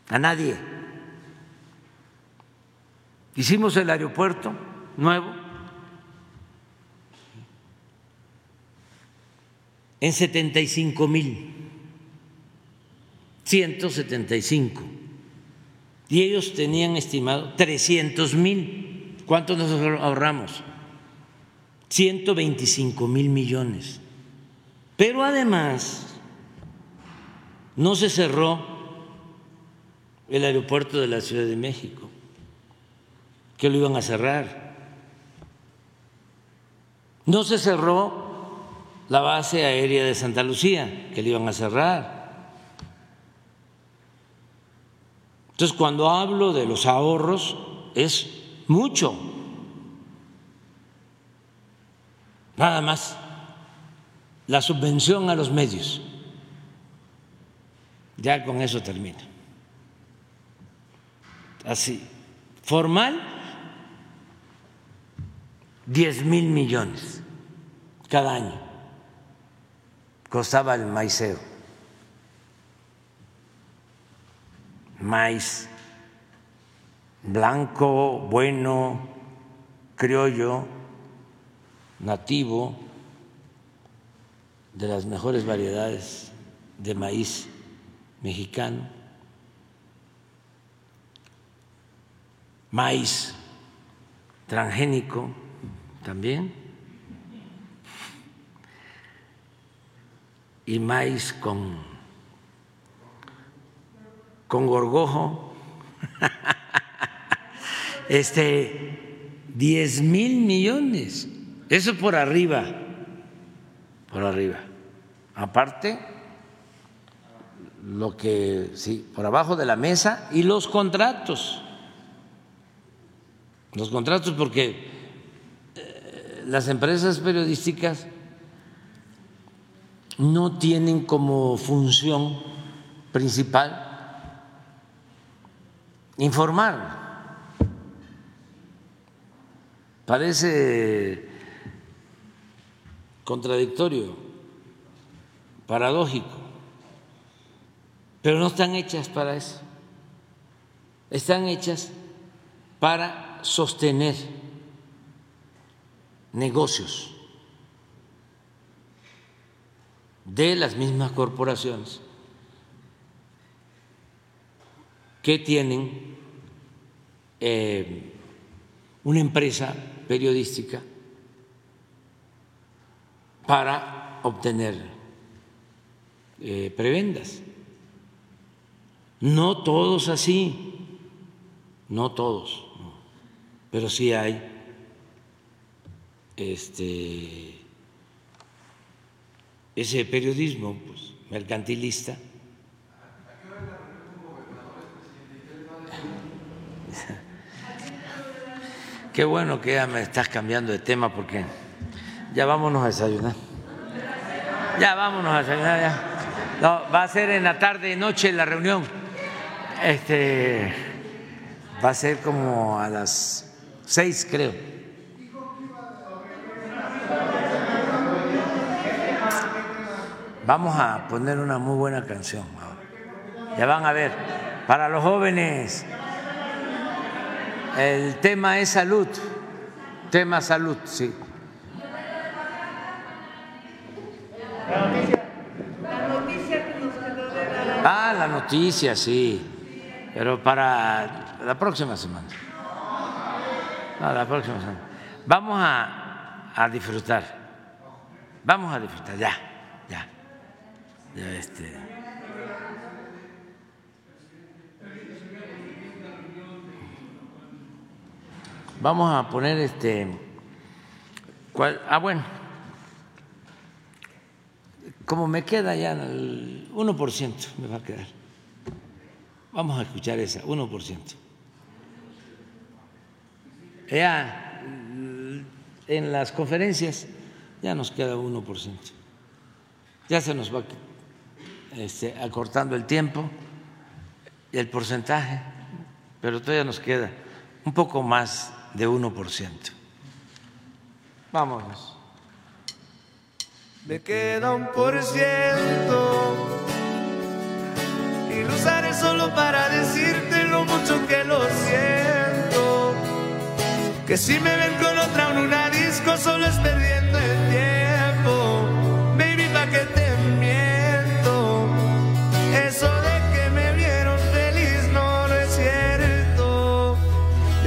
a nadie. Hicimos el aeropuerto nuevo en 75 mil, 175. Y ellos tenían estimado 300 mil. ¿Cuánto nos ahorramos? 125 mil millones. Pero además, no se cerró el aeropuerto de la Ciudad de México, que lo iban a cerrar. No se cerró la base aérea de Santa Lucía, que le iban a cerrar. Entonces, cuando hablo de los ahorros, es mucho. Nada más la subvención a los medios. Ya con eso termino. Así, formal, 10 mil millones cada año. Costaba el maiceo. Maíz. Blanco, bueno, criollo, nativo, de las mejores variedades de maíz mexicano, maíz transgénico también, y maíz con, con gorgojo, este, 10 mil millones, eso por arriba, por arriba. Aparte, lo que, sí, por abajo de la mesa y los contratos. Los contratos porque las empresas periodísticas no tienen como función principal informar. Parece contradictorio, paradójico, pero no están hechas para eso. Están hechas para sostener negocios de las mismas corporaciones que tienen eh, una empresa periodística para obtener eh, prebendas. No todos así, no todos, pero sí hay este, ese periodismo pues, mercantilista. Qué bueno que ya me estás cambiando de tema porque ya vámonos a desayunar. Ya vámonos a desayunar. No, va a ser en la tarde y noche la reunión. Este va a ser como a las seis, creo. Vamos a poner una muy buena canción Ya van a ver. Para los jóvenes, el tema es salud. Tema salud, sí. Ah, la noticia, sí. Pero para la próxima semana. No, la próxima semana. Vamos a, a disfrutar. Vamos a disfrutar, ya. Ya este. Vamos a poner este. Ah, bueno. Como me queda ya el 1% me va a quedar. Vamos a escuchar esa, 1%. Ya en las conferencias ya nos queda 1%. Ya se nos va este, acortando el tiempo y el porcentaje, pero todavía nos queda un poco más de 1%. Vámonos. Me queda un por ciento y lo usaré solo para decirte lo mucho que lo siento. Que si me ven con otra en una disco solo es perdiendo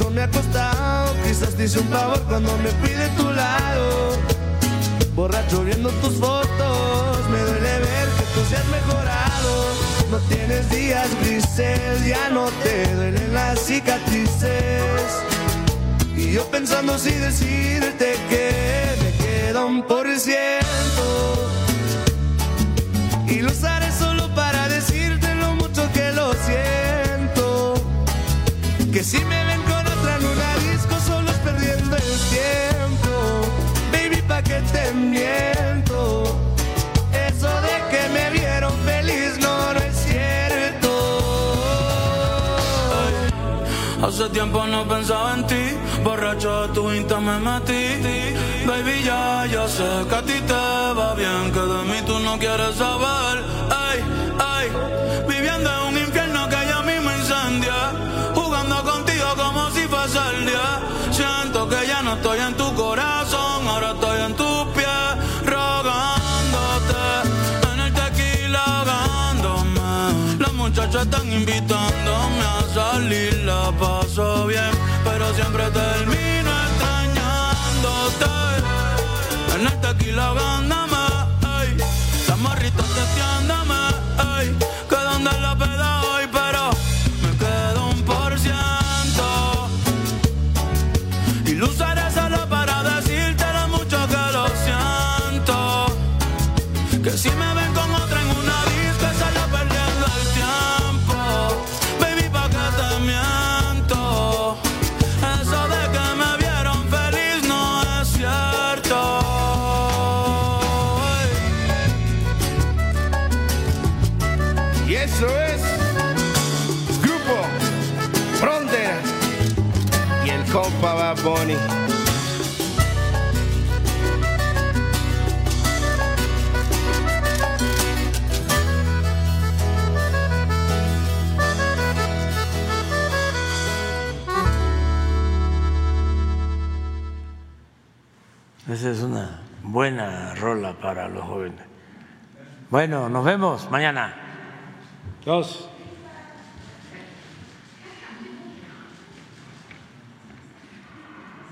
mucho me ha costado. Quizás te un favor cuando me fui de tu lado. Borracho viendo tus fotos, me duele ver que tú seas mejorado. No tienes días grises, ya no te duelen las cicatrices. Y yo pensando si decirte que me queda un por ciento. Y lo usaré solo para decirte lo mucho que lo siento. Que si me tiempo. Baby, pa' que te miento. Eso de que me vieron feliz no, no es cierto. Hace tiempo no pensaba en ti, borracho de tu insta me metí. Baby, ya, ya sé que a ti te va bien, que de mí tú no quieres saber. Ay, ay, Están invitándome a salir, la paso bien, pero siempre termino extrañándote. En el tequila Esa es una buena rola para los jóvenes. Bueno, nos vemos mañana. Dos.